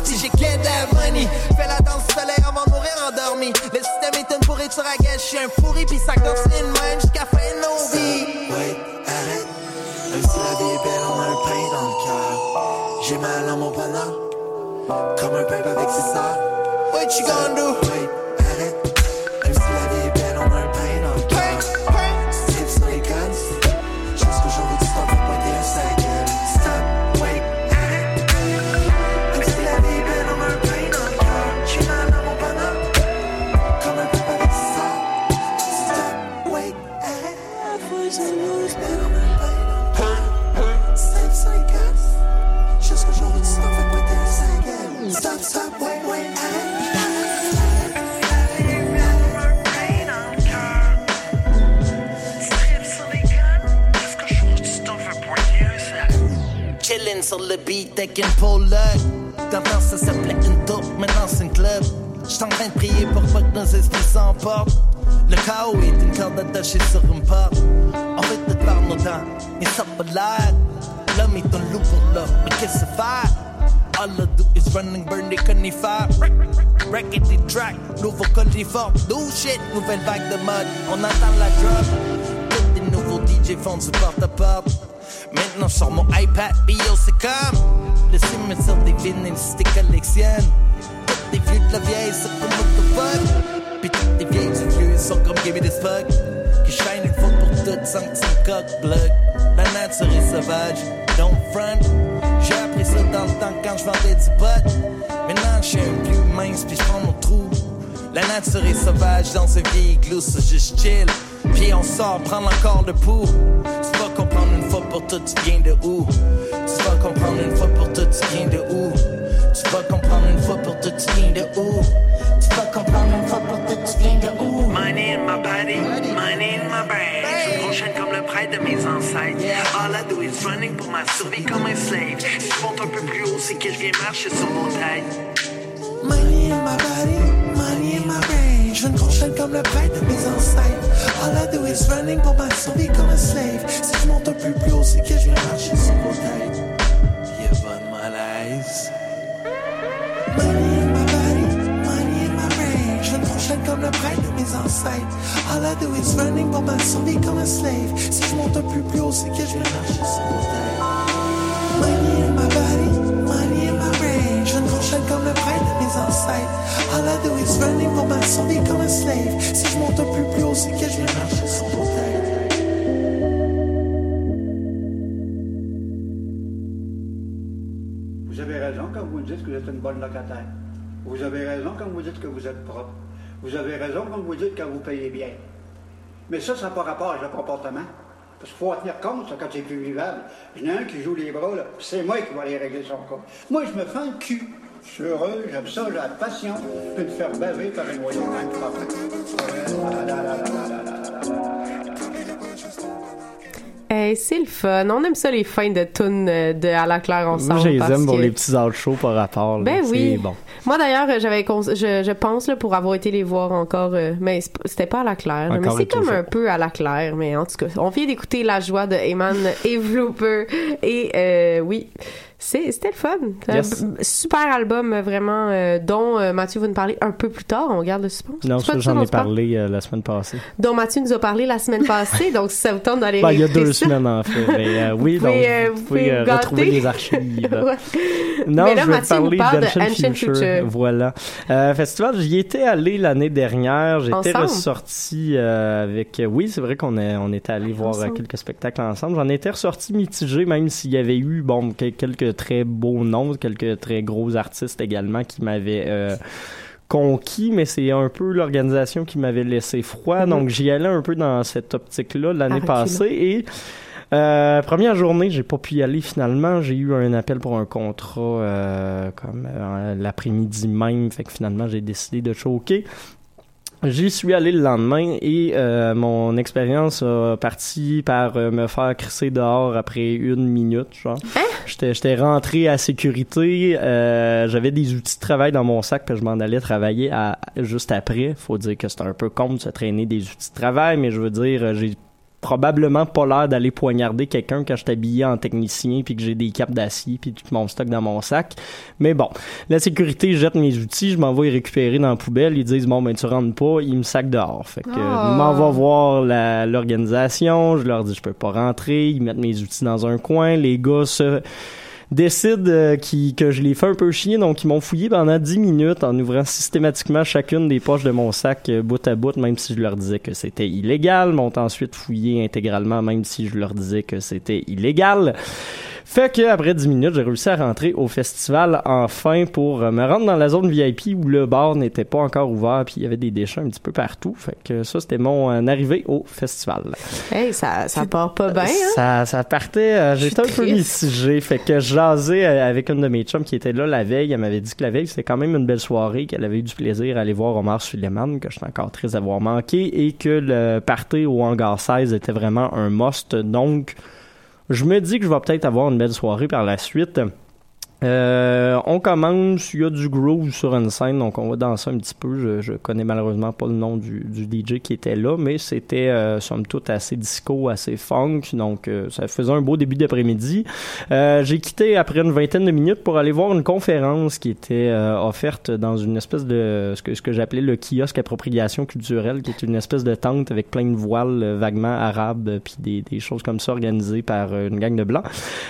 Speaker 9: si j'ai que d'harmonie. Fais la danse soleil avant de
Speaker 10: mourir endormi. Le système est une pourriture à gage, je suis un
Speaker 9: pourri, puis ça
Speaker 10: continue de même jusqu'à fin de nos vies. Wait, arrête. Même si la vie est belle, on a un pain dans le cœur. J'ai mal à mon bonheur, comme un peuple avec ses sœurs. What you gonna do? Sur
Speaker 9: le beat avec une pole D'avant ça s'appelait une tour, maintenant c'est une club. J'suis en train de prier pour pas que nos esprits s'emportent. Le chaos est une corde attachée sur une porte. On veut tout par nos dents, mais ça de l'air. L'homme est un loup pour l'homme, mais qu'est-ce que faire? All I do is running, burn des conifères. Rackety track, nouveau colifort. New shit, nouvelle vague de mode. On entend la drop. Tous des nouveaux DJ font du porte-à-porte. Maintenant, sur mon iPad, bio, c'est comme le cimetière des vinyles si t'es collectionnes. Toutes des vieux de la vieille, c'est comme what the fuck. Puis toutes des vieilles du vieux sont comme give me this fuck. Que shine une fois pour toutes sans que tu me coques, blood. La nature est sauvage, don't front. J'ai appris ça dans le temps quand je vendais du pot. Maintenant, je un vieux mince puis je prends mon trou. La nature est sauvage dans un vieil ça juste chill. Puis on sort prendre encore le pouls. Comprendre une fois pour toutes, tu viens de où? Tu vas comprendre une fois pour toutes, tu viens de où? Tu vas comprendre une fois pour toutes, tu viens de où? Tu vas comprendre une fois pour toutes, tu viens de où?
Speaker 11: Money in my body, money in my brain. Je suis prochaine comme le prêtre de mes ancêtres. All I do is running pour ma survie comme un slave. Si je monte un peu plus haut, c'est que je viens marcher sur mon tête.
Speaker 10: Money in my body, money in my brain. Je veux une comme le prêtre de mes ancêtres. All I do is running pour ma survie comme un slave. Si je monte un peu plus haut, c'est que je viens marcher sur vos têtes.
Speaker 9: Yeah, bonne malaise?
Speaker 10: Money in my body, money in my brain. Je veux une comme le prêtre de mes ancêtres. All I do is running pour ma survie comme un slave. Si je monte un peu plus haut, c'est que je viens marcher sur vos têtes. Money All I do is running survie comme un slave. Si je monte plus haut, c'est que je viens marcher vos têtes.
Speaker 12: Vous avez raison quand vous dites que vous êtes une bonne locataire. Vous avez raison quand vous dites que vous êtes propre. Vous avez raison quand vous dites que vous payez bien. Mais ça, ça n'a pas rapport avec le comportement. Parce qu'il faut en tenir compte, ça, quand c'est plus vivable. Il y un qui joue les bras, là, c'est moi qui vais aller régler son cas. Moi, je me fais un cul. Je suis heureux, j'aime ça, j'ai la passion. Je peux me faire baver par un moyen même
Speaker 2: Hey, c'est le fun. On aime ça les fins de tunes euh, de à la claire ensemble.
Speaker 3: Moi, je les aime pour
Speaker 2: que-
Speaker 3: les petits outshows par rapport. là.
Speaker 2: Ben oui.
Speaker 3: Bon.
Speaker 2: Moi d'ailleurs, euh, j'avais cons- je, je pense là, pour avoir été les voir encore, euh, mais c'était pas à la claire, mais c'est comme
Speaker 3: toujours.
Speaker 2: un peu à la claire, mais en tout cas, on vient d'écouter la joie de Eman et Vlooper et euh, oui, c'était le fun,
Speaker 3: Yes.
Speaker 2: super album euh, vraiment euh, dont euh, Mathieu va nous parler un peu plus tard. On garde le suspense.
Speaker 3: Non, ça, j'en ai parlé euh, la semaine passée.
Speaker 2: Dont Mathieu nous a parlé la semaine passée, donc si ça vous tente d'aller
Speaker 3: Ben, il y a deux
Speaker 2: ça.
Speaker 3: semaines, en fait. Mais, oui,
Speaker 2: Vous
Speaker 3: donc, vous pouvez retrouver les archives.
Speaker 2: Ouais.
Speaker 3: Non,
Speaker 2: Mais là,
Speaker 3: je
Speaker 2: Mathieu nous
Speaker 3: parler
Speaker 2: parle de Ancient
Speaker 3: Future.
Speaker 2: Future.
Speaker 3: Voilà. Festival, j'y étais allé l'année dernière. J'étais ressorti avec... Oui, c'est vrai qu'on on était allé voir
Speaker 2: ensemble.
Speaker 3: quelques spectacles ensemble. J'en étais ressorti mitigé, même s'il y avait eu bon que- quelques très beaux noms, quelques très gros artistes également qui m'avaient... euh, conquis, mais c'est un peu l'organisation qui m'avait laissé froid.
Speaker 2: Mhm.
Speaker 3: Donc, j'y allais un peu dans cette optique-là l'année
Speaker 2: reculons.
Speaker 3: passée. Et euh, première journée, j'ai pas pu y aller finalement. J'ai eu un appel pour un contrat euh, comme euh, l'après-midi même. Fait que finalement, j'ai décidé de choquer. J'y suis allé le lendemain et euh, mon expérience a parti par euh, me faire crisser dehors après une minute, genre. J'étais, j'étais rentré à sécurité, euh, j'avais des outils de travail dans mon sac, puis je m'en allais travailler à, juste après. Faut dire que c'est un peu con de se traîner des outils de travail, mais je veux dire, j'ai probablement pas l'air d'aller poignarder quelqu'un quand je suis habillé en technicien puis que j'ai des capes d'acier puis tout mon stock dans mon sac. Mais bon, la sécurité jette mes outils, je m'en vais récupérer dans la poubelle, ils disent bon ben tu rentres pas, ils me sacent dehors. Fait que
Speaker 2: Oh.
Speaker 3: je m'en vais voir la- l'organisation, je leur dis je peux pas rentrer, ils mettent mes outils dans un coin, les gars se décident euh, qui- que je les fais un peu chier, donc ils m'ont fouillé pendant 10 minutes en ouvrant systématiquement chacune des poches de mon sac euh, bout à bout, même si je leur disais que c'était illégal, m'ont ensuite fouillé intégralement, même si je leur disais que c'était illégal. Fait que après 10 minutes, j'ai réussi à rentrer au festival enfin pour euh, me rendre dans la zone VIP où le bar n'était pas encore ouvert puis il y avait des déchets un petit peu partout. Fait que ça c'était mon euh, arrivée au festival.
Speaker 2: Hey, ça, ça part pas bien, hein?
Speaker 3: Ça, ça partait, euh,
Speaker 2: Je suis
Speaker 3: j'étais un peu mitigé. Fait que je jasais euh, avec une de mes chums qui était là la veille. Elle m'avait dit que la veille, c'était quand même une belle soirée, qu'elle avait eu du plaisir à aller voir Omar Suleiman, que j'étais encore triste d'avoir manqué, et que le party au hangar 16 était vraiment un must. Donc, je me dis que je vais peut-être avoir une belle soirée par la suite. Euh, on commence, il y a du groove sur une scène, donc on va danser un petit peu. Je, je connais malheureusement pas le nom du, du DJ qui était là, mais c'était euh, somme toute assez disco, assez funk, donc euh, ça faisait un beau début d'après-midi. Euh, J'ai quitté après une vingtaine de minutes pour aller voir une conférence qui était euh, offerte dans une espèce de ce que, ce que j'appelais le kiosque appropriation culturelle, qui est une espèce de tente avec plein de voiles euh, vaguement arabes, puis des, des choses comme ça organisées par une gang de blancs.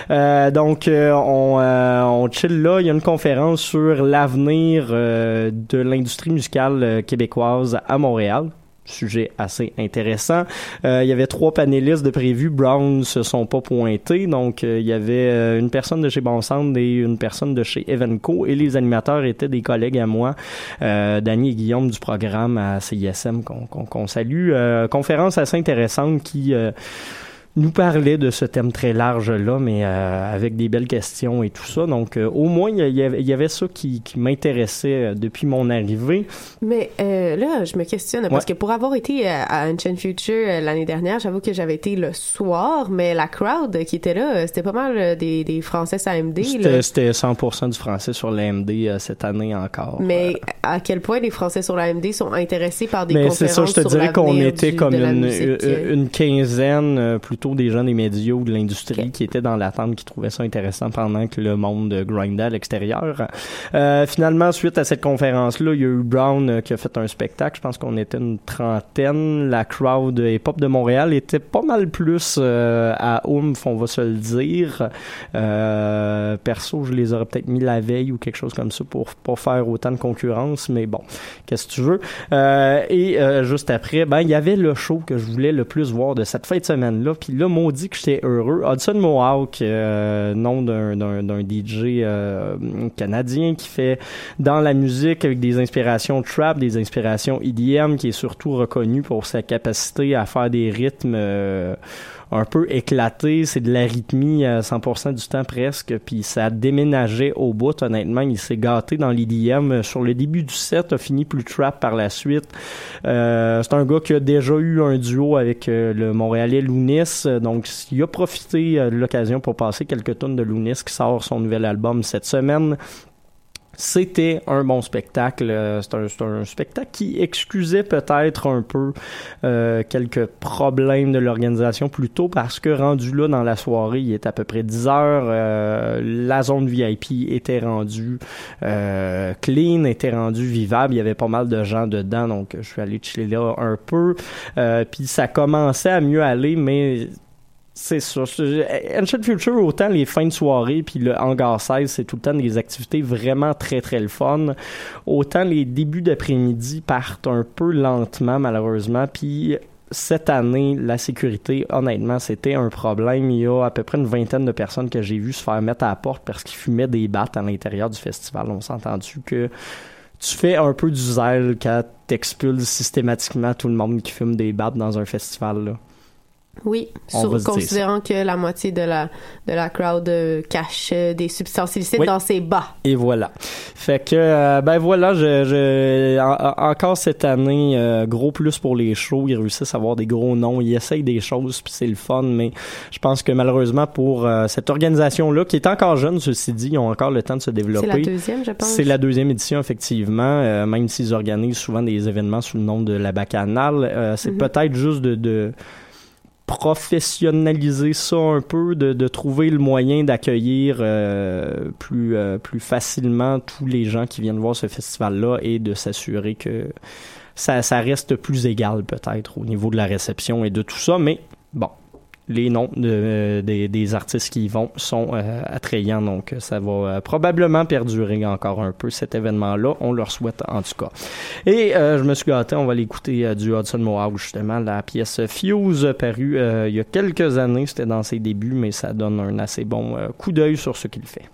Speaker 3: Donc on, euh, on chill là. Il y a une conférence sur l'avenir euh, de l'industrie musicale euh, québécoise à Montréal. Sujet assez intéressant. Euh, il y avait trois panélistes de prévus. Brown se sont pas pointés. Donc, il y avait une personne de chez Bon Sound et une personne de chez Evenco. Et les animateurs étaient des collègues à moi, euh, Danny et Guillaume du programme à CISM qu'on salue. Conférence assez intéressante qui... nous parlait de ce thème très large-là, mais euh, avec des belles questions et tout ça. Donc, euh, au moins, il y, avait- il y avait ça qui, qui m'intéressait euh, depuis mon arrivée.
Speaker 2: Mais euh, là, je me questionne parce que pour avoir été à Ancient Future l'année dernière, j'avoue que j'avais été le soir, mais la crowd qui était là, c'était pas mal des, des Français AMD.
Speaker 3: C'était c'était 100% du français sur l'AMD cette année encore.
Speaker 2: Mais à quel point les Français sur l'AMD sont intéressés par des
Speaker 3: Mais
Speaker 2: conférences
Speaker 3: c'est ça, je te
Speaker 2: sur
Speaker 3: dirais qu'on était comme une, une, quinzaine, euh, plutôt des gens des médias ou de l'industrie qui étaient dans l'attente, qui trouvaient ça intéressant pendant que le monde grindait à l'extérieur. Euh, finalement, suite à cette conférence-là, il y a eu Brown euh, qui a fait un spectacle. Je pense qu'on était une trentaine. La crowd hip-hop de Montréal était pas mal plus euh, à Oomph, on va se le dire. Euh, perso, je les aurais peut-être mis la veille ou quelque chose comme ça pour pas faire autant de concurrence, mais bon, qu'est-ce que tu veux. Et juste après, ben il y avait le show que je voulais le plus voir de cette fin de semaine-là. Puis là, maudit que j'étais heureux. Hudson Mohawk, euh, nom d'un DJ euh, canadien qui fait dans la musique avec des inspirations trap, des inspirations EDM, qui est surtout reconnu pour sa capacité à faire des rythmes euh, un peu éclatés. C'est de la rythmie à 100% du temps presque. Puis ça déménageait au bout. Honnêtement, il s'est gâté dans l'EDM. Sur le début du set, a fini plus trap par la suite. Euh, c'est un gars qui a déjà eu un duo avec euh, le Montréalais Lounis. Donc, il a profité euh, de l'occasion pour passer quelques tonnes de Lounis qui sort son nouvel album cette semaine. C'était un bon spectacle. Euh, C'est un, un spectacle qui excusait peut-être un peu euh, quelques problèmes de l'organisation plus tôt parce que rendu là dans la soirée, il est à peu près 10 heures. euh, la zone VIP était rendue euh, clean, était rendue vivable. Il y avait pas mal de gens dedans, donc je suis allé chiller là un peu. Euh, Puis ça commençait à mieux aller, mais c'est ça. Ancient Future, autant les fins de soirée puis le hangar 16, c'est tout le temps des activités vraiment très très le fun. Autant les débuts d'après-midi partent un peu lentement malheureusement. Puis cette année, la sécurité, honnêtement, c'était un problème. Il y a à peu près une vingtaine de personnes que j'ai vues se faire mettre à la porte parce qu'ils fumaient des battes à l'intérieur du festival. On s'est entendu que tu fais un peu du zèle quand t'expulses systématiquement tout le monde qui fume des battes dans un festival. Là.
Speaker 2: Oui, sur- considérant que la moitié de la, de la crowd euh, cache euh, des substances illicites
Speaker 3: Oui.
Speaker 2: dans ses bas.
Speaker 3: Et voilà. Fait que, euh, ben voilà, je, je, en- en- encore cette année, gros plus pour les shows. Ils réussissent à avoir des gros noms. Ils essayent des choses, puis c'est le fun. Mais je pense que malheureusement, pour cette organisation-là, qui est encore jeune, ceci dit, ils ont encore le temps de se développer.
Speaker 2: C'est la deuxième, je pense.
Speaker 3: C'est la deuxième édition, effectivement. même s'ils organisent souvent des événements sous le nom de la Bacchanale. C'est
Speaker 2: Mhm.
Speaker 3: peut-être juste de... de professionnaliser ça un peu, de, trouver le moyen d'accueillir euh, plus euh, plus facilement tous les gens qui viennent voir ce festival-là et de s'assurer que ça, ça reste plus égal peut-être au niveau de la réception et de tout ça. Mais bon, les noms euh, des, artistes qui y vont sont euh, attrayants, donc ça va euh, probablement perdurer encore un peu cet événement-là. On leur souhaite en tout cas. Et euh, je me suis gâté, on va l'écouter euh, du Hudson Mohawk justement, la pièce Fuse parue euh, il y a quelques années, c'était dans ses débuts, mais ça donne un assez bon euh, coup d'œil sur ce qu'il fait.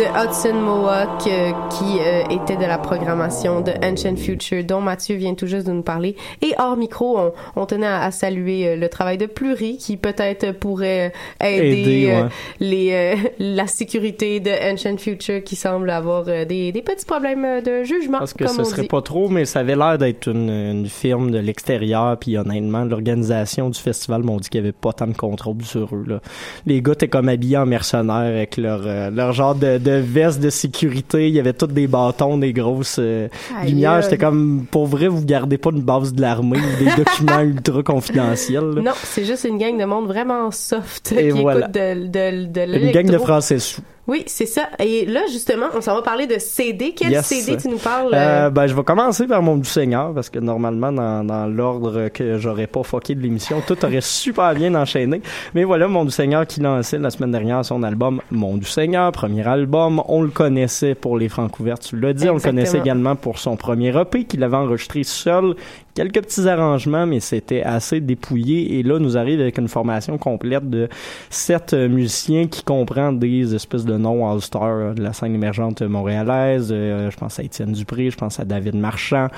Speaker 2: De Hudson Mohawk euh, qui euh, était de la programmation de Ancient Future dont Mathieu vient tout juste de nous parler. Et hors micro, on, on tenait à, à saluer euh, le travail de Pluri qui peut-être pourrait aider,
Speaker 3: Aider,
Speaker 2: euh,
Speaker 3: ouais.
Speaker 2: les, euh, la sécurité de Ancient Future qui semble avoir euh, des, des petits problèmes euh, de jugement,
Speaker 3: Parce que
Speaker 2: comme
Speaker 3: ce
Speaker 2: on
Speaker 3: serait
Speaker 2: dit.
Speaker 3: pas trop, mais ça avait l'air d'être une, une firme de l'extérieur, puis honnêtement, l'organisation du festival m'ont dit qu'il y avait pas tant de contrôle sur eux. Là. Les gars étaient comme habillés en mercenaires avec leur, euh, leur genre de, de veste de sécurité, il y avait tous des bâtons, des grosses euh, lumières. J'étais comme, pour vrai, vous gardez pas une base de l'armée ou des documents ultra confidentiels. là.
Speaker 2: Non, c'est juste une gang de monde vraiment soft
Speaker 3: Et
Speaker 2: qui
Speaker 3: voilà.
Speaker 2: écoute de, de, de
Speaker 3: Une gang de français sous.
Speaker 2: Oui, c'est ça. Et là, justement, on s'en va parler de CD. Quel
Speaker 3: Yes.
Speaker 2: CD tu nous parles?
Speaker 3: Euh, ben, je vais commencer par mon doux Seigneur, parce que normalement, dans, dans l'ordre que j'aurais pas fucké de l'émission, tout aurait super bien enchaîné. Mais voilà, mon doux Seigneur qui lançait la semaine dernière son album Mon doux Seigneur, premier album. On le connaissait pour les Francouvertes, tu l'as dit. On le connaissait également pour son premier EP qu'il avait enregistré seul, quelques petits arrangements, mais c'était assez dépouillé. Et là, nous arrive avec une formation complète de sept euh, musiciens qui comprend des espèces de noms all-star euh, de la scène émergente montréalaise. Euh, je pense à Étienne Dupré, je pense à David Marchand.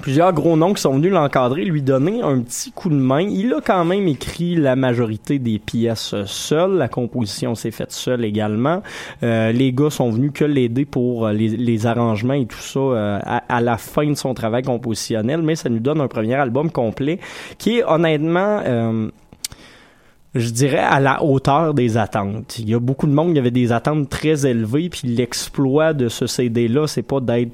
Speaker 3: Plusieurs gros noms qui sont venus l'encadrer, lui donner un petit coup de main. Il a quand même écrit la majorité des pièces seul. La composition s'est faite seule également. Euh, les gars sont venus que l'aider pour euh, les, arrangements et tout ça euh, à, la fin de son travail compositionnel, mais ça nous donne un premier album complet qui est honnêtement... je dirais à la hauteur des attentes. Il y a beaucoup de monde qui avait des attentes très élevées, puis l'exploit de ce CD-là, c'est pas d'être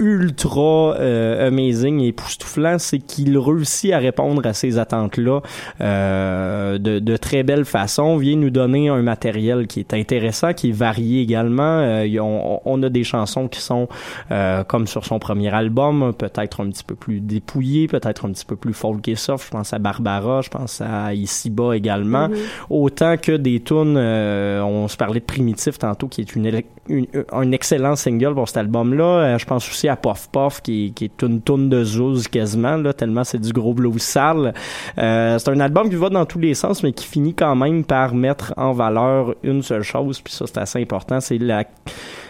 Speaker 3: ultra euh, amazing et époustouflant, c'est qu'il réussit à répondre à ces attentes-là euh, de, de très belle façon, vient nous donner un matériel qui est intéressant, qui est varié également. Euh, on, on a des chansons qui sont euh, comme sur son premier album, peut-être un petit peu plus dépouillées, peut-être un petit peu plus folk et soft. Je pense à Barbara, je pense à Ici-bas également.
Speaker 13: Mhm.
Speaker 3: Autant que des tunes, euh, on se parlait de Primitif tantôt, qui est une, une- un excellent single pour cet album-là. Euh, je pense aussi à Puff Puff, qui, qui est une tune de Zouz quasiment, là, tellement c'est du gros blues sale. Euh, c'est un album qui va dans tous les sens, mais qui finit quand même par mettre en valeur une seule chose, puis ça c'est assez important, c'est la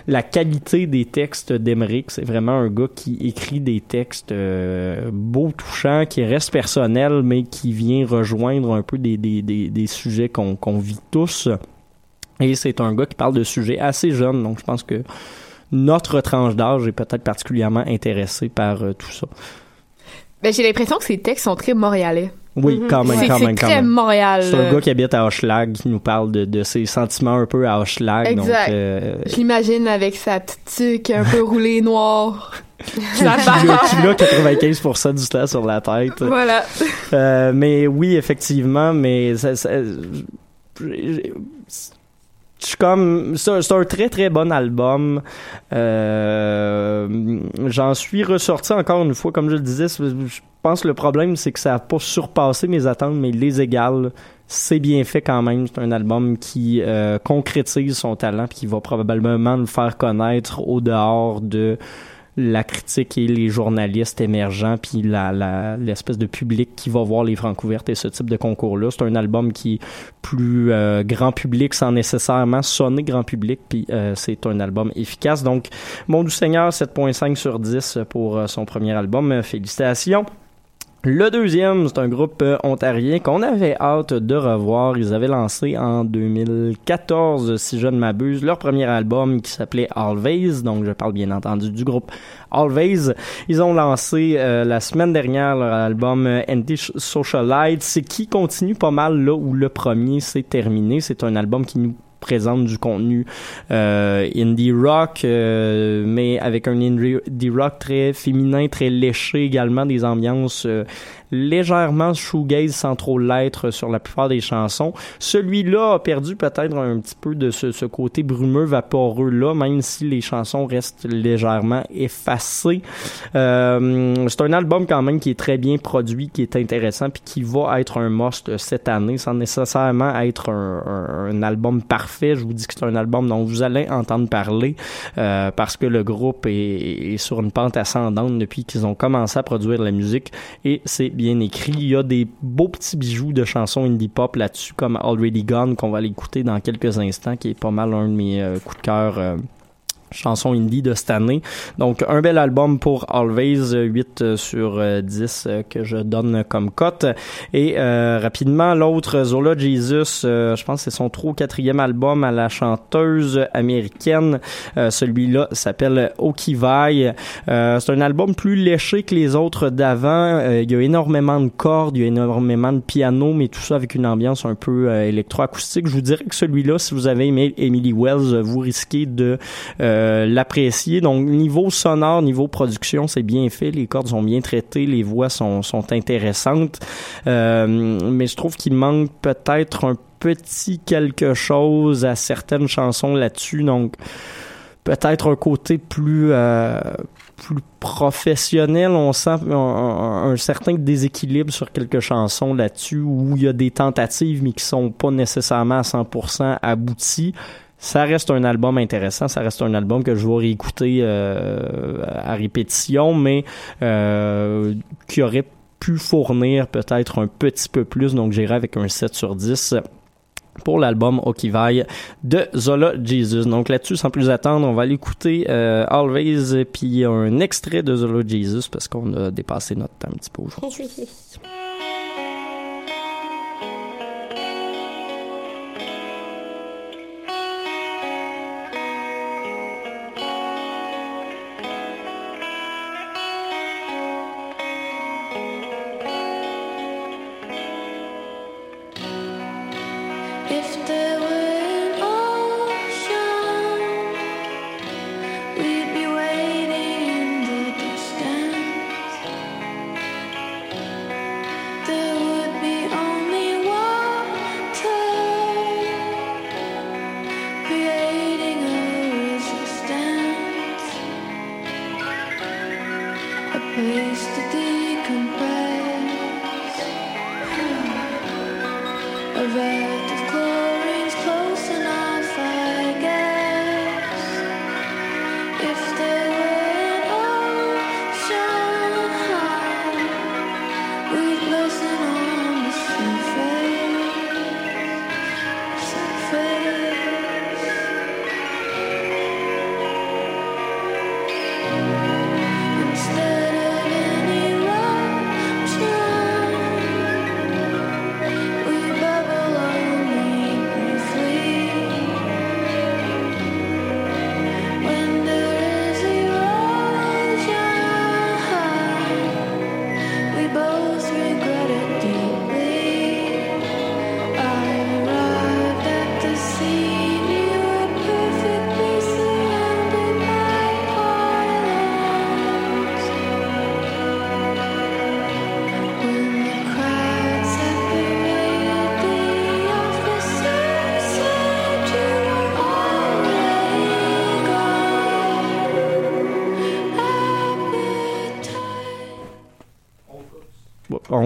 Speaker 3: la qualité des textes d'Emeric. C'est vraiment un gars qui écrit des textes euh, beaux, touchants, qui reste personnel, mais qui vient rejoindre un peu des, des, des, des sujets qu'on vit tous. Et c'est un gars qui parle de sujets assez jeunes, donc je pense que notre tranche d'âge est peut-être particulièrement intéressée par euh, tout ça.
Speaker 4: Ben, j'ai l'impression que ces textes sont très montréalais.
Speaker 3: Oui, quand même,
Speaker 4: C'est-
Speaker 3: quand même, quand
Speaker 4: très
Speaker 3: même.
Speaker 4: Montréal.
Speaker 3: C'est un
Speaker 4: là.
Speaker 3: gars qui habite à Hochelag qui nous parle de, de ses sentiments un peu à Hochelag. Donc,
Speaker 4: Exact.
Speaker 3: euh,
Speaker 4: Je l'imagine avec sa petite tuque un peu roulée noire.
Speaker 3: qui,
Speaker 4: La
Speaker 3: qui l'a- qui l'a
Speaker 4: barbe.
Speaker 3: 95% du temps sur la tête.
Speaker 4: Voilà.
Speaker 3: Euh, mais oui, effectivement, mais ça, je suis comme c'est un- très très bon album. Euh, j'en suis ressorti encore une fois comme je le disais je pense que le problème c'est que ça a pas surpassé mes attentes mais il les égale c'est bien fait quand même. C'est un album qui euh, concrétise son talent puis qui va probablement le faire connaître au dehors de la critique et les journalistes émergents, puis la, la- l'espèce de public qui va voir les Francouvertes et ce type de concours-là. C'est un album qui est plus euh, grand public sans nécessairement sonner grand public, puis euh, c'est un album efficace. Donc, Mon Doux Seigneur, 7.5 sur 10 pour euh, son premier album. Félicitations. Le deuxième, c'est un groupe euh, ontarien qu'on avait hâte de revoir. Ils avaient lancé en 2014, si je ne m'abuse, leur premier album qui s'appelait Always. Donc, je parle bien entendu du groupe Always. Ils ont lancé euh, la semaine dernière leur album euh, Anti-Socialite, c'est qui continue pas mal là où le premier s'est terminé. C'est un album qui nous présente du contenu euh, indie rock, euh, mais avec un indie rock très féminin, très léché également, des ambiances euh, légèrement shoegaze sans trop l'être sur la plupart des chansons. Celui-là a perdu peut-être un petit peu de ce, côté brumeux, vaporeux là, même si les chansons restent légèrement effacées. Euh, c'est un album quand même qui est très bien produit, qui est intéressant, puis qui va être un must cette année, sans nécessairement être un album parfait. Je vous dis que c'est un album dont vous allez entendre parler, euh, parce que le groupe est, est sur une pente ascendante depuis qu'ils ont commencé à produire de la musique, et c'est bien écrit. Il y a des beaux petits bijoux de chansons indie pop là-dessus, comme Already Gone, qu'on va aller dans quelques instants, qui est pas mal un de mes euh, coups de cœur. Euh, chansons indie de cette année. Donc, un bel album pour Always, euh, 8 euh, sur euh, 10 euh, que je donne comme cote. Et euh, rapidement, l'autre, Zola Jesus, euh, je pense que c'est son trop quatrième album à la chanteuse américaine. Euh, Celui-là s'appelle Okivai. Euh, c'est un album plus léché que les autres d'avant. Euh, il y a énormément de cordes, il y a énormément de piano, mais tout ça avec une ambiance un peu euh, électroacoustique. Je vous dirais que celui-là, si vous avez aimé Emily Wells, vous risquez de euh, l'apprécier. Donc, niveau sonore, niveau production, c'est bien fait. Les cordes sont bien traitées, les voix sont, intéressantes. Euh, mais je trouve qu'il manque peut-être un petit quelque chose à certaines chansons là-dessus. Donc, peut-être un côté plus euh, plus professionnel on sent un certain déséquilibre sur quelques chansons là-dessus où il y a des tentatives mais qui sont pas nécessairement à 100% abouties Ça reste un album intéressant, ça reste un album que je vais réécouter euh, à répétition, mais euh, qui aurait pu fournir peut-être un petit peu plus, donc j'irai avec un 7 sur 10 pour l'album Okivaille de Zola Jesus. Donc là-dessus, sans plus attendre, on va aller écouter euh, Always, puis un extrait de Zola Jesus parce qu'on a dépassé notre temps un petit peu aujourd'hui.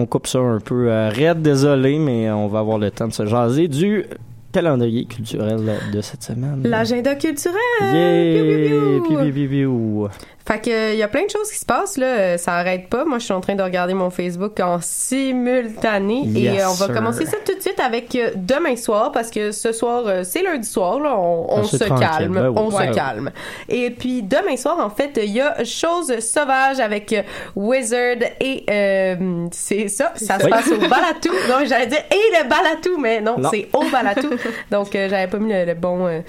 Speaker 7: On
Speaker 3: coupe ça un peu euh, raide, désolé, mais on va avoir le temps de se jaser du calendrier culturel de cette semaine.
Speaker 2: L'agenda culturel!
Speaker 3: Yeah!
Speaker 2: Fait que il y a plein de choses qui se passent là, euh, ça arrête pas. Moi, je suis en train de regarder mon Facebook en simultané
Speaker 3: Yes,
Speaker 2: et euh, on va
Speaker 3: sir.
Speaker 2: commencer ça tout avec euh, demain soir parce que ce soir euh, c'est lundi soir là, on, on
Speaker 3: Ah,
Speaker 2: se calme,
Speaker 3: ben oui.
Speaker 2: on
Speaker 3: Ouais.
Speaker 2: se calme. Et puis demain soir en fait, il y a Chose sauvage avec euh, Wizard et euh, c'est ça, ça se
Speaker 3: Oui.
Speaker 2: passe au Balatou. Donc j'allais dire et le Balatou mais non,
Speaker 3: Non.
Speaker 2: c'est au Balatou. Donc euh, j'avais pas mis le, le bon euh,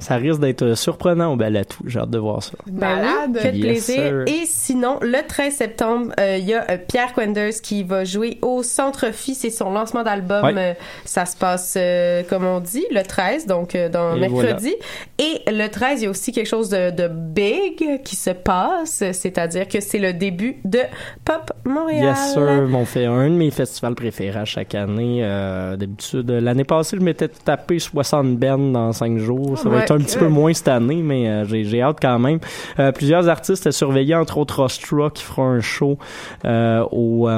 Speaker 3: Ça risque d'être surprenant au balatou. J'ai hâte de voir ça.
Speaker 2: Ben oui, faites
Speaker 3: Yes,
Speaker 2: plaisir.
Speaker 3: sir.
Speaker 2: Et sinon, le 13 septembre, euh, il y a euh, Pierre Quenders qui va jouer au Centre Phi. C'est son lancement d'album.
Speaker 3: Ouais.
Speaker 2: Euh, ça se passe, euh, comme on dit, le 13, donc euh, dans
Speaker 3: Et
Speaker 2: mercredi. Et le 13, il y a aussi quelque chose de, de big qui se passe, c'est-à-dire que c'est le début de Pop Montréal.
Speaker 3: Yes, sir. On fait un de mes festivals préférés à chaque année. Euh, D'habitude, l'année passée, je m'étais tapé 60 bennes dans 5 jours. Ça va être un petit peu moins cette année, mais euh, j'ai hâte quand même. Euh, plusieurs artistes à surveiller, entre autres Ostra, qui fera un show euh, au...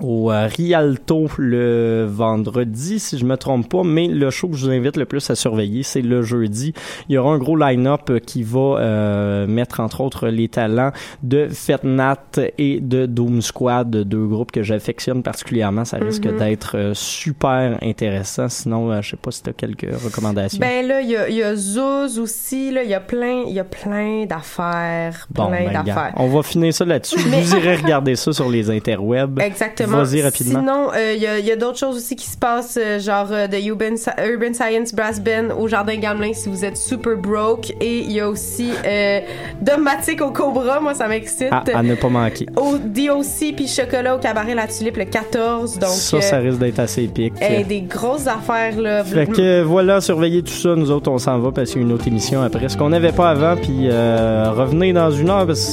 Speaker 3: au euh, Rialto le vendredi, si je me trompe pas, mais le show que je vous invite le plus à surveiller, c'est le jeudi. Il y aura un gros line-up euh, qui va euh, mettre entre autres les talents de Fetnat et de Doom Squad, deux groupes que j'affectionne particulièrement. Ça risque
Speaker 2: Mhm.
Speaker 3: d'être euh, super intéressant. Sinon, euh, je sais pas si tu as quelques recommandations.
Speaker 2: Ben là, il y y a Zouz aussi, là, il y a plein, il y a plein d'affaires,
Speaker 3: Bon,
Speaker 2: plein
Speaker 3: ben,
Speaker 2: d'affaires.
Speaker 3: on va finir ça là-dessus.
Speaker 2: Mais-
Speaker 3: Vous irez regarder ça sur les interwebs.
Speaker 2: Exactement.
Speaker 3: Vas-y rapidement.
Speaker 2: Sinon, euh, il y a, il y a d'autres choses aussi qui se passent, euh, genre euh, de Urban, Urban Science Brass Band au Jardin Gamelin si vous êtes super broke. Et il y a aussi euh, Domatic au Cobra, moi ça m'excite.
Speaker 3: à, à ne pas manquer.
Speaker 2: Au DOC puis Chocolat au Cabaret La Tulipe le 14. Donc,
Speaker 3: ça, ça risque d'être assez épique.
Speaker 2: hey, des grosses affaires là.
Speaker 3: Fait que voilà, surveillez tout ça. Nous autres, on s'en va parce qu'il y a une autre émission après. Ce qu'on n'avait pas avant, puis euh, revenez dans une heure parce que